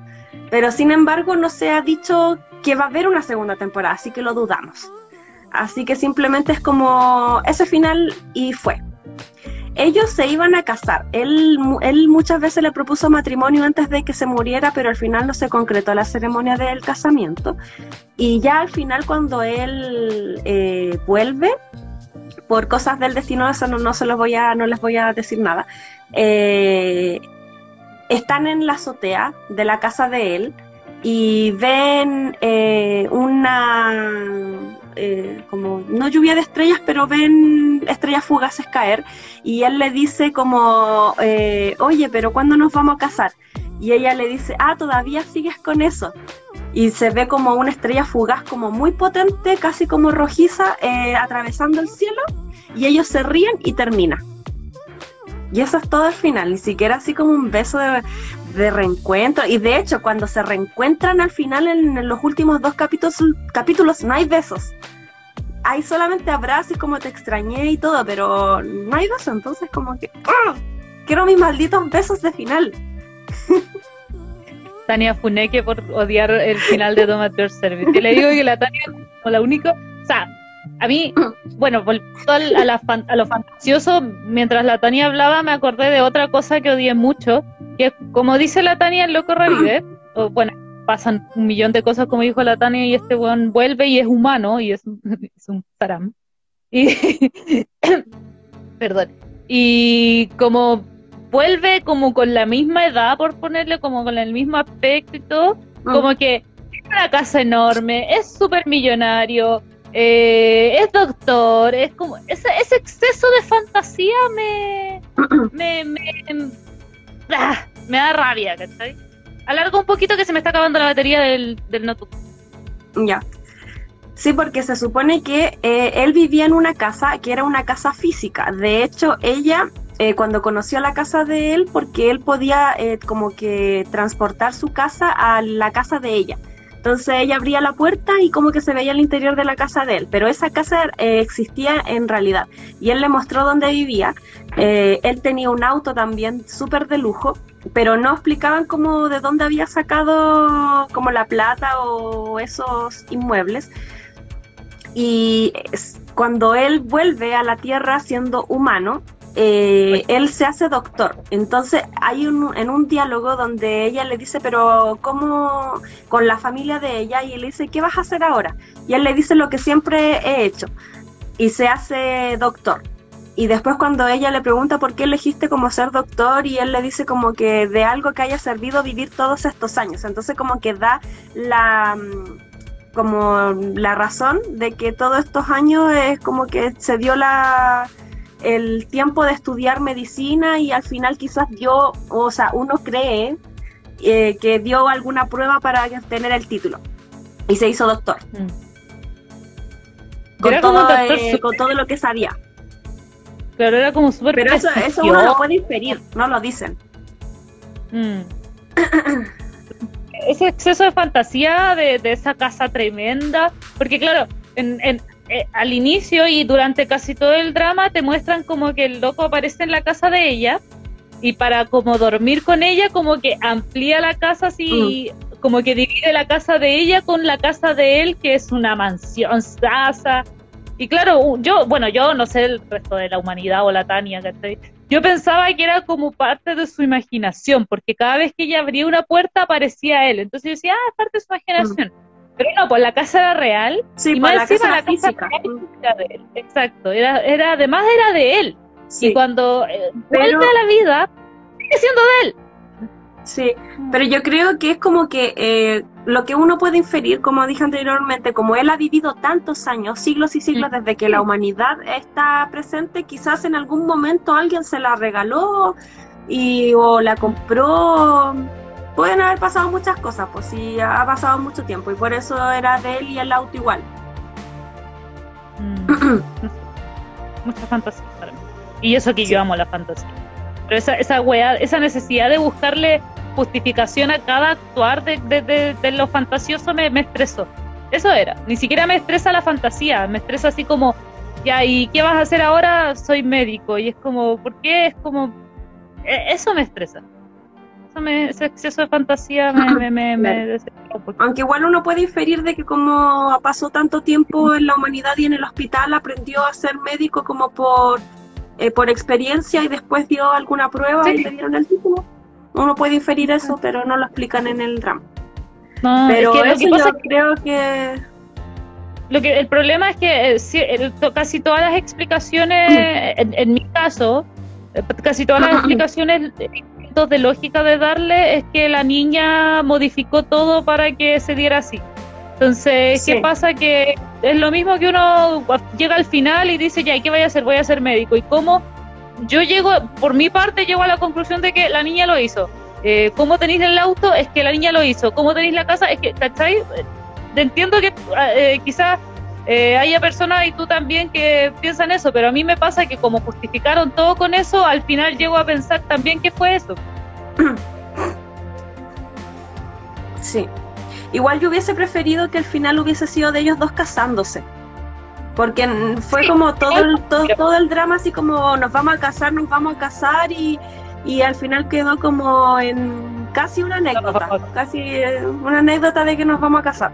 pero sin embargo no se ha dicho que va a haber una segunda temporada, así que lo dudamos. Así que simplemente es como ese final y fue. Ellos se iban a casar. Él, él muchas veces le propuso matrimonio antes de que se muriera, pero al final no se concretó la ceremonia del casamiento. Y ya al final cuando él eh, vuelve, por cosas del destino, eso no, se los voy a, no les voy a decir nada. Eh, están en la azotea de la casa de él y ven eh, una eh, como no lluvia de estrellas, pero ven estrellas fugaces caer y él le dice como, eh, oye, pero ¿cuándo nos vamos a casar? Y ella le dice, ah, todavía sigues con eso. Y se ve como una estrella fugaz, como muy potente, casi como rojiza, atravesando el cielo, y ellos se ríen y termina. Y eso es todo el final, ni siquiera así como un beso de, de reencuentro. Y de hecho, cuando se reencuentran al final en, los últimos dos capítulos, capítulos, no hay besos. Hay solamente abrazos y como te extrañé y todo, pero no hay besos. Entonces, como que. ¡ah! Quiero mis malditos besos de final. Tania Funeke por odiar el final de Your Service. Y le digo que la Tania es como la única. O sea, a mí, bueno, a, la, a, lo fantasioso, mientras la Tania hablaba, me acordé de otra cosa que odié mucho, que como dice la Tania, el loco revive, o, bueno, pasan un millón de cosas como dijo la Tania y este weón vuelve y es humano y es, es un taram. Y, perdón. Y como vuelve como con la misma edad, por ponerle como con el mismo aspecto todo, como que es una casa enorme, es súper millonario, eh, es doctor, es como ese, ese exceso de fantasía me me, me, ah, me da rabia, ¿cachai? Alargo un poquito que se me está acabando la batería del, del notebook. Ya. Sí, porque se supone que eh, él vivía en una casa que era una casa física. De hecho, ella, eh, cuando conoció la casa de él, porque él podía como que transportar su casa a la casa de ella. Entonces ella abría la puerta y como que se veía el interior de la casa de él, pero esa casa eh, existía en realidad. Y él le mostró dónde vivía. Eh, él tenía un auto también súper de lujo, pero no explicaban cómo de dónde había sacado como la plata o esos inmuebles. Y cuando él vuelve a la tierra siendo humano, eh, él se hace doctor. Entonces hay un, en un diálogo donde ella le dice, pero ¿cómo con la familia de ella? Y él le dice, ¿qué vas a hacer ahora? Y él le dice lo que siempre he hecho. Y se hace doctor. Y después cuando ella le pregunta por qué elegiste como ser doctor y él le dice como que de algo que haya servido vivir todos estos años. Entonces como que da la mm, como la razón de que todos estos años es como que se dio la el tiempo de estudiar medicina y al final quizás dio, o sea, uno cree eh, que dio alguna prueba para tener el título y se hizo doctor. Mm. Con, todo, eh, con todo lo que sabía. Pero era como súper Pero eso, eso, uno lo puede inferir, no lo dicen. Mm. Ese exceso de fantasía de, de, esa casa tremenda, porque claro, en, en, eh, al inicio y durante casi todo el drama te muestran como que el loco aparece en la casa de ella y para como dormir con ella como que amplía la casa así mm. como que divide la casa de ella con la casa de él que es una mansión casa y claro yo bueno yo no sé el resto de la humanidad o la Tania yo pensaba que era como parte de su imaginación porque cada vez que ella abría una puerta aparecía él entonces yo decía ah es parte de su imaginación mm. Pero no, pues la casa era real. Sí, y pues la, casa la física. era de él. Exacto, era, era, además era de él. Y cuando eh, vuelve a la vida, sigue siendo de él. Sí, pero yo creo que es como que eh, lo que uno puede inferir, como dije anteriormente, como él ha vivido tantos años, siglos y siglos desde que la humanidad está presente, quizás en algún momento alguien se la regaló y o la compró pueden haber pasado muchas cosas, pues sí, ha pasado mucho tiempo y por eso era de él y el auto igual. Mm. Mucha fantasía para mí. Y eso que yo amo la fantasía. Pero esa, esa weá, esa necesidad de buscarle justificación a cada actuar de, de, de, lo fantasioso me, me estresó. Eso era. Ni siquiera me estresa la fantasía, me estresa así como, ya, ¿y qué vas a hacer ahora? Soy médico. Y es como, ¿por qué? Es como, e, eso me estresa. Eso me, ese exceso de fantasía me, me, me, Aunque igual uno puede inferir de que como pasó tanto tiempo en la humanidad y en el hospital, aprendió a ser médico como por, eh, por experiencia y después dio alguna prueba y le dieron el título. Uno puede inferir eso, pero no lo explican en el drama. pero es que yo creo que lo que el problema es que eh, casi todas las explicaciones, en, mi caso, eh, casi todas las explicaciones de lógica de darle es que la niña modificó todo para que se diera así. Entonces, ¿qué pasa? Que es lo mismo que uno llega al final y dice, ya, ¿qué voy a hacer? Voy a ser médico. ¿Y cómo? Yo llego, por mi parte, llego a la conclusión de que la niña lo hizo. Eh, ¿Cómo tenéis el auto? Es que la niña lo hizo. ¿Cómo tenéis la casa? Es que, ¿cachai? entiendo que eh, quizás eh, haya personas y tú también que piensan eso, pero a mí me pasa que como justificaron todo con eso, al final llego a pensar también que fue eso. Sí. Igual yo hubiese preferido que al final hubiese sido de ellos dos casándose. Porque fue como todo el, todo, todo el drama así como nos vamos a casar, nos vamos a casar y, y al final quedó como en casi una anécdota, casi eh, una anécdota de que nos vamos a casar.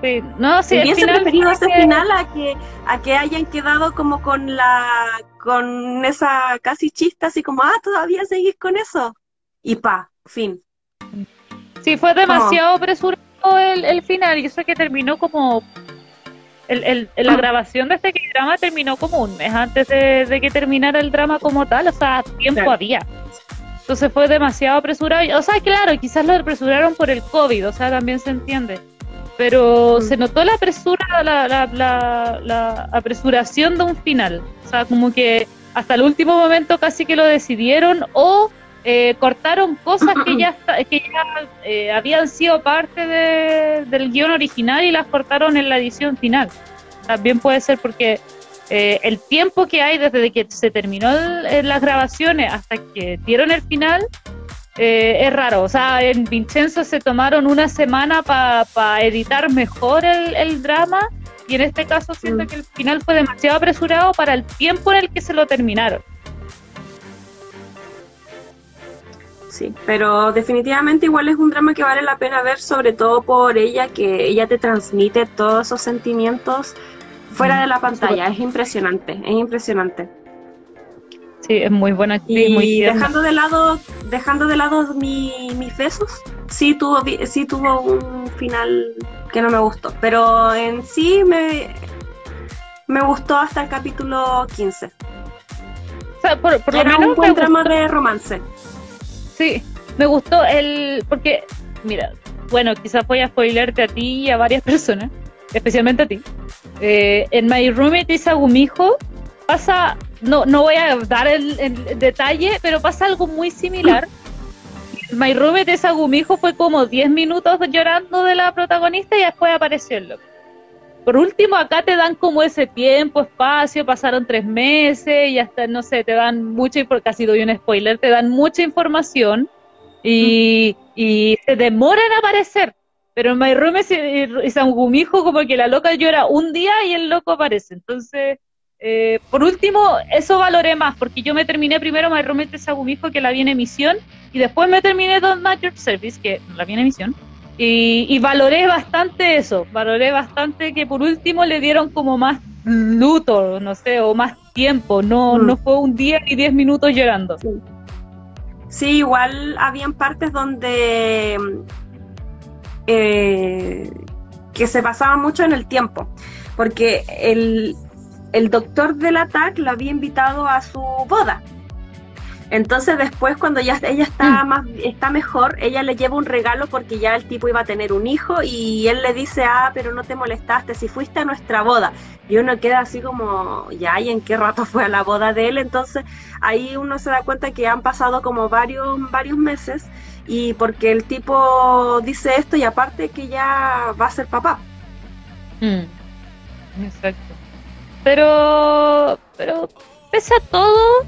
Sí, no, sí, hubiese preferido ese final a que, a que hayan quedado como con la, con esa casi chista, así como, ah, todavía seguís con eso. Y pa, fin. Sí, fue demasiado apresurado el, el final, y eso que terminó como el, el, la grabación de este drama terminó como un mes antes de, que terminara el drama como tal, o sea, tiempo había. Entonces fue demasiado apresurado. O sea, claro, quizás lo apresuraron por el COVID, o sea, también se entiende pero mm. se notó la apresura, la, la, la, apresuración de un final. O sea, como que hasta el último momento casi que lo decidieron o eh, cortaron cosas que ya, que ya eh, habían sido parte del guion original y las cortaron en la edición final. También puede ser porque eh, el tiempo que hay desde que se terminó las grabaciones hasta que dieron el final eh, es raro. O sea, en Vincenzo se tomaron una semana para editar mejor el, drama y en este caso siento mm. que el final fue demasiado apresurado para el tiempo en el que se lo terminaron. Sí, pero definitivamente igual es un drama que vale la pena ver, sobre todo por ella, que ella te transmite todos esos sentimientos fuera mm. de la pantalla. Es impresionante, es impresionante. Sí, es muy buena actriz, y muy dejando de lado, dejando de lado mi, mis besos, sí tuvo, sí tuvo un final que no me gustó, pero en sí me, me gustó hasta el capítulo 15. O sea, por, por Era lo menos un buen drama de romance. Sí, me gustó el porque mira, bueno, quizás voy a spoilerte a ti y a varias personas, especialmente a ti. Eh, en My Roommate is Agumijo pasa no, no voy a dar el, detalle, pero pasa algo muy similar. My Roommate de Sagumijo fue como 10 minutos llorando de la protagonista y después apareció el loco. Por último, acá te dan como ese tiempo, espacio, pasaron tres meses y hasta, no sé, te dan mucha, porque casi doy un spoiler, te dan mucha información y, se demoran en aparecer. Pero en My Roommate y como que la loca llora un día y el loco aparece. Entonces, eh, por último, eso valoré más, porque yo me terminé primero My Roommate Sagumijo, que la vi en emisión, y después me terminé Don't Matter Service, que la vi en emisión, y, valoré bastante eso, valoré bastante que por último le dieron como más luto, no sé, o más tiempo, no, mm. no fue un día ni diez minutos llorando. Sí, igual habían partes donde eh, que se pasaba mucho en el tiempo, porque el, el doctor del ataque la había invitado a su boda. Entonces después cuando ya ella está mm. más está mejor, ella le lleva un regalo porque ya el tipo iba a tener un hijo y él le dice, "Ah, pero no te molestaste si fuiste a nuestra boda." Y uno queda así como, "Ya, ¿y en qué rato fue a la boda de él?" Entonces, ahí uno se da cuenta que han pasado como varios varios meses y porque el tipo dice esto y aparte que ya va a ser papá. Mm. Exacto. Pero, pero pese a todo,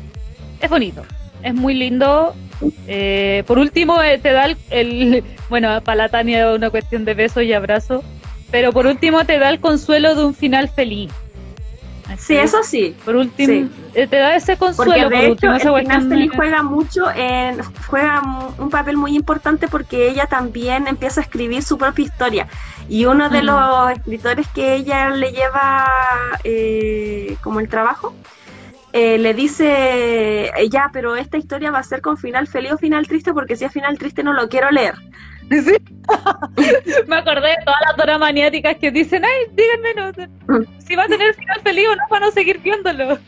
es bonito. Es muy lindo. Eh, por último, eh, te da el, Bueno, para la Tania una cuestión de besos y abrazo. Pero por último, te da el consuelo de un final feliz. Sí, eso sí. Por último, eh, te da ese consuelo. Porque de hecho, el final feliz juega mucho, en, juega un papel muy importante porque ella también empieza a escribir su propia historia. Y uno de los escritores que ella le lleva eh, como el trabajo, eh, le dice, ya, pero esta historia va a ser con final feliz o final triste porque si es final triste no lo quiero leer. Me acordé de todas las doras maniáticas que dicen, ay, díganme mm. si va a tener final feliz o no van a seguir viéndolo.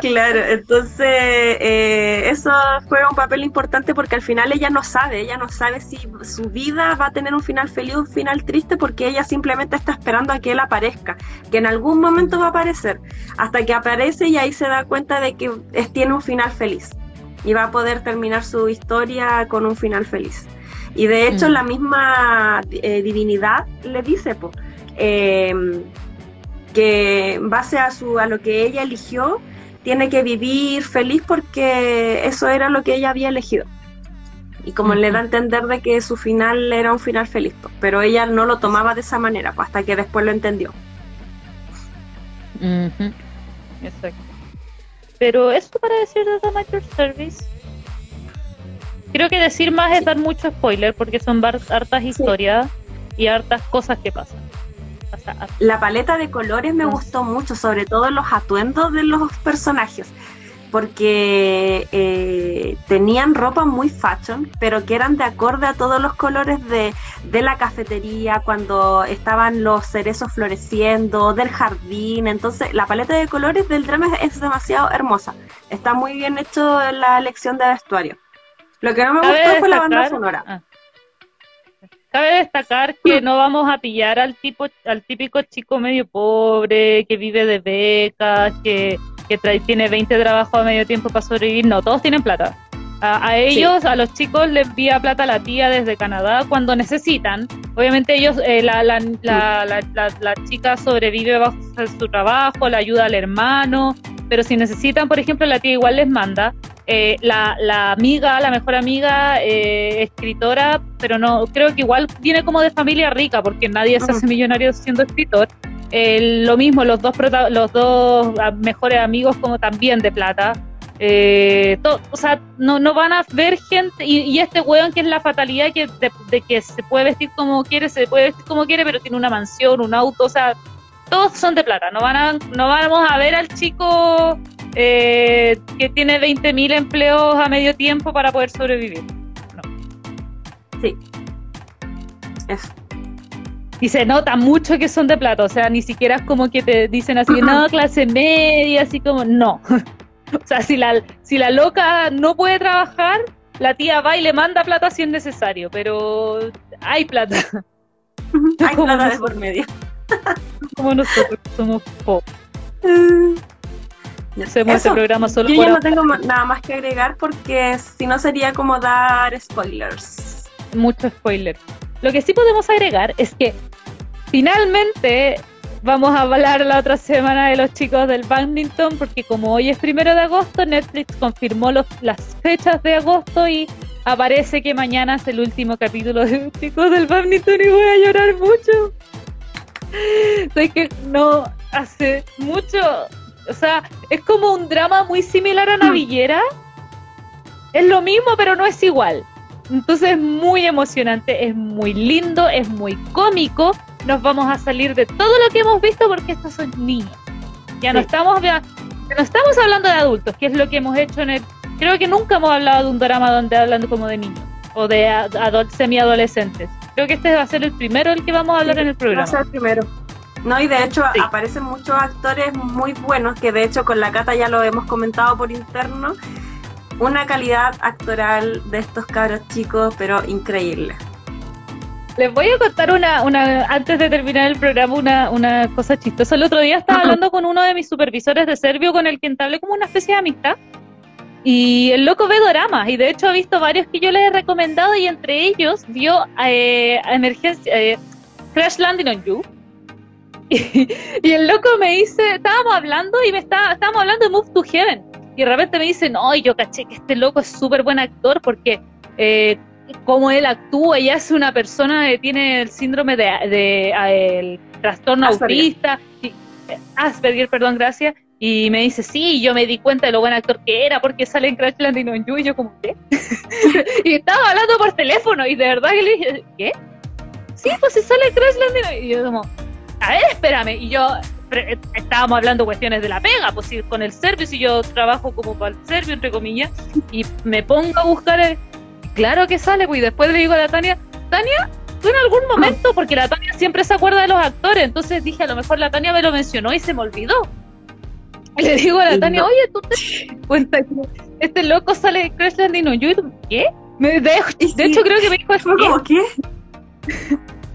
Claro, entonces eh, eso juega un papel importante porque al final ella no sabe, ella no sabe si su vida va a tener un final feliz o un final triste porque ella simplemente está esperando a que él aparezca, que en algún momento va a aparecer, hasta que aparece y ahí se da cuenta de que tiene un final feliz y va a poder terminar su historia con un final feliz. Y de hecho mm. la misma eh, divinidad le dice em, que en base a, su, a lo que ella eligió, tiene que vivir feliz porque eso era lo que ella había elegido. Y como le da a entender de que su final era un final feliz, pero ella no lo tomaba de esa manera, pues, hasta que después lo entendió. Exacto. Pero esto para decir de The Matter Service, creo que decir más es dar mucho spoiler porque son hartas historias y hartas cosas que pasan. La paleta de colores me gustó mucho, sobre todo los atuendos de los personajes, porque eh, tenían ropa muy fashion, pero que eran de acorde a todos los colores de, de la cafetería, cuando estaban los cerezos floreciendo, del jardín. Entonces, la paleta de colores del drama es demasiado hermosa. Está muy bien hecho la elección de vestuario. Lo que no me gustó fue la banda sonora. Ah. Cabe destacar que no vamos a pillar al tipo, al típico chico medio pobre, que vive de becas, que, que trae, tiene 20 trabajos a medio tiempo para sobrevivir. No, todos tienen plata. A, ellos, a los chicos, les envía plata a la tía desde Canadá cuando necesitan. Obviamente ellos, eh, la, la, la, la, chica sobrevive bajo su trabajo, le ayuda al hermano, pero si necesitan, por ejemplo, la tía igual les manda. Eh, la, la, amiga, la mejor amiga, eh, escritora, pero no, creo que igual viene como de familia rica, porque nadie se hace millonario siendo escritor. lo mismo, los dos, los dos ah, mejores amigos como también de plata. Eh, o sea, no, no van a ver gente, y, este weón que es la fatalidad que de, que se puede vestir como quiere, se puede vestir como quiere, pero tiene una mansión, un auto, o sea, todos son de plata, no van a, no vamos a ver al chico eh, que tiene 20.000 empleos a medio tiempo para poder sobrevivir. No. Sí. Y se nota mucho que son de plata, o sea, ni siquiera es como que te dicen así, no, clase media, así como, no. o sea, si la, si la loca no puede trabajar, la tía va y le manda plata si es necesario, pero hay plata. hay plata de por medio. como nosotros somos pobres. Hacemos este programa solo Yo ya no tengo nada más que agregar porque si no sería como dar spoilers. Mucho spoiler. Lo que sí podemos agregar es que finalmente vamos a hablar la otra semana de los chicos del Badminton porque como hoy es primero de agosto, Netflix confirmó los, las fechas de agosto y aparece que mañana es el último capítulo de los chicos del Badminton y voy a llorar mucho. Sé que no hace mucho o sea, es como un drama muy similar a Navillera. Es lo mismo, pero no es igual. Entonces es muy emocionante, es muy lindo, es muy cómico. Nos vamos a salir de todo lo que hemos visto porque estos son niños. Ya no estamos ya, no estamos hablando de adultos, que es lo que hemos hecho en el. Creo que nunca hemos hablado de un drama donde hablando como de niños o de semi-adolescentes. Creo que este va a ser el primero el que vamos a hablar en el programa. Va a ser el primero. No, y de hecho aparecen muchos actores muy buenos, que de hecho con la Cata ya lo hemos comentado por interno. Una calidad actoral de estos cabros chicos, pero increíble. Les voy a contar una, una antes de terminar el programa, una, una cosa chistosa. El otro día estaba hablando con uno de mis supervisores de Serbio con el que entablé como una especie de amistad. Y el loco ve doramas, y de hecho ha visto varios que yo le he recomendado, y entre ellos vio eh, Emergencia, eh, Crash Landing on You, y, el loco me dice, estábamos hablando y me está, estábamos hablando de Move to Heaven. Y de repente me dice, no, y yo caché que este loco es súper buen actor porque eh, como él actúa, y es una persona que tiene el síndrome de, el trastorno autista. Y Asperger, perdón, gracias. Y me dice, sí, yo me di cuenta de lo buen actor que era porque sale en Crash Landing on You. Y yo, como, ¿qué? y estaba hablando por teléfono y de verdad que le dije, ¿qué? Sí, pues si sale Crash Landing on You. Y yo, como, a ver, espérame. Y yo, estábamos hablando cuestiones de la pega, pues sí, con el servicio, y yo trabajo como para el servicio, entre comillas, y me pongo a buscar, el, claro que sale, pues, y después le digo a la Tania, Tania, tú en algún momento, porque la Tania siempre se acuerda de los actores, entonces dije, a lo mejor la Tania me lo mencionó y se me olvidó. Y le digo a la Tania, oye, tú te cuenta que este loco sale de Crash Landing on You, ¿qué? de, de hecho, creo que me dijo eso. ¿Qué?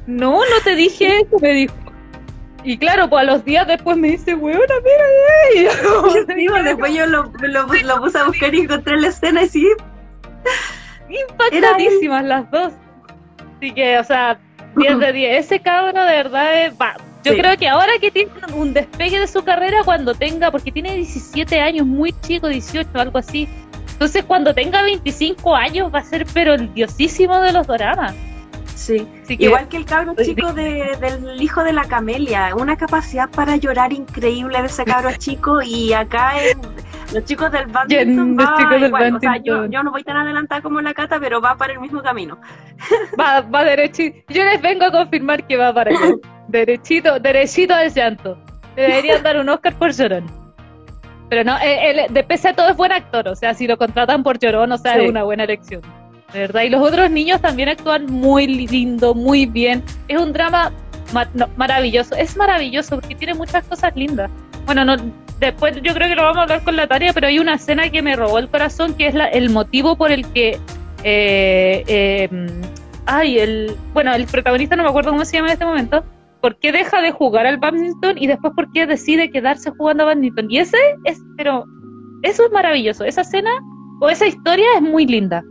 No, no te dije eso, me dijo. Y claro, pues a los días después me dice, weona, mira, y después yo lo, lo, puse a buscar y encontré la escena y sí. Impactadísimas las dos. Así que, o sea, 10 de 10. Ese cabrón de verdad es. Va. Yo creo que ahora que tiene un despegue de su carrera, cuando tenga, porque tiene 17 años, muy chico, 18, algo así. Entonces, cuando tenga 25 años, va a ser, pero el diosísimo de los doramas. Sí, igual que el cabro chico del hijo de la camelia, una capacidad para llorar increíble de ese cabro chico y acá los chicos del badminton va o sea, yo, no voy tan adelantada como la cata, pero va para el mismo camino. Va, va derechito. Yo les vengo a confirmar que va para allá. Derechito, derechito al llanto. deberían dar un Oscar por llorón. Pero no, él, de pese a todo es buen actor, o sea, si lo contratan por llorón, o sea, es una buena elección verdad. Y los otros niños también actúan muy lindo, muy bien. Es un drama maravilloso. Es maravilloso porque tiene muchas cosas lindas. Bueno, no, después yo creo que lo vamos a hablar con la tarea, pero hay una escena que me robó el corazón, que es la, el motivo por el que... Eh, em, ay, el... Bueno, el protagonista no me acuerdo cómo se llama en este momento. ¿Por qué deja de jugar al badminton y después por qué decide quedarse jugando a badminton? Y ese es, pero eso es maravilloso. Esa escena o esa historia es muy linda.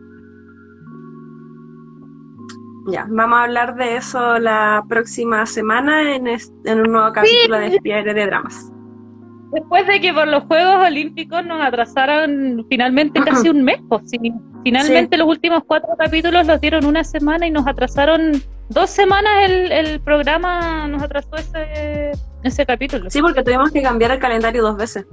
Ya, vamos a hablar de eso la próxima semana en, en un nuevo capítulo de Fiebre de Dramas. Después de que por los Juegos Olímpicos nos atrasaron finalmente casi un mes, pues, finalmente los últimos cuatro capítulos los dieron una semana y nos atrasaron dos semanas el, el programa, nos atrasó ese, ese capítulo. Sí, porque tuvimos que cambiar el calendario dos veces.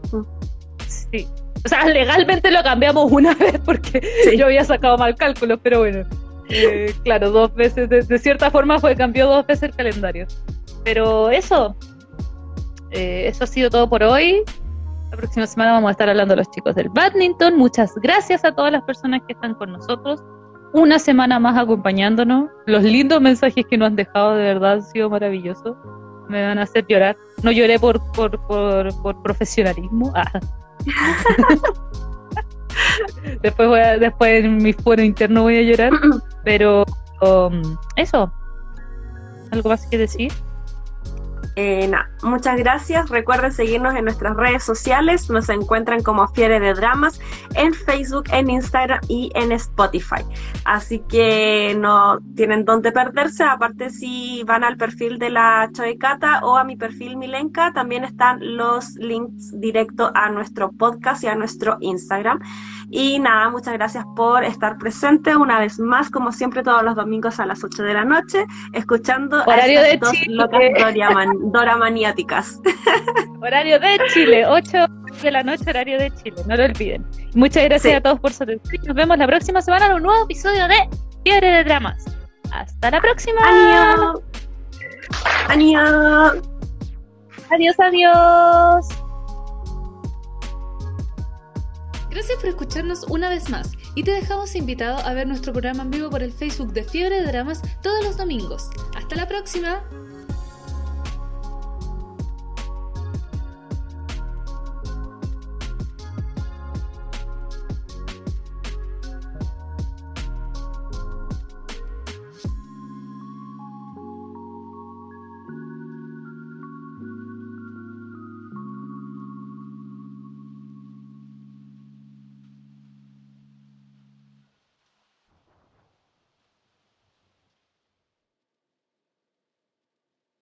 Sí. O sea, legalmente lo cambiamos una vez porque yo había sacado mal cálculo, pero bueno. Eh, claro, dos veces, de, cierta forma fue cambió dos veces el calendario. Pero eso, eh, eso ha sido todo por hoy. La próxima semana vamos a estar hablando de los chicos del badminton. Muchas gracias a todas las personas que están con nosotros. Una semana más acompañándonos. Los lindos mensajes que nos han dejado de verdad han sido maravillosos. Me van a hacer llorar. No lloré por, por, por, profesionalismo. Ah. después voy a, después en mi foro interno voy a llorar. Pero um, eso. ¿Algo más que decir? Eh, muchas gracias. Recuerden seguirnos en nuestras redes sociales. Nos encuentran como Fiere de Dramas en Facebook, en Instagram y en Spotify. Así que no tienen dónde perderse. Aparte, si van al perfil de la Choicata o a mi perfil Milenka, también están los links directos a nuestro podcast y a nuestro Instagram. Y nada, muchas gracias por estar presente una vez más, como siempre, todos los domingos a las 8 de la noche, escuchando Horario a de dos locas Dora maniáticas. Horario de Chile, 8 de la noche, horario de Chile, no lo olviden. Muchas gracias a todos por su atención. Nos vemos la próxima semana en un nuevo episodio de Fiebre de Dramas. Hasta la próxima. Adiós. Adiós. Adiós, adiós. Gracias por escucharnos una vez más y te dejamos invitado a ver nuestro programa en vivo por el Facebook de Fiebre de Dramas todos los domingos. Hasta la próxima.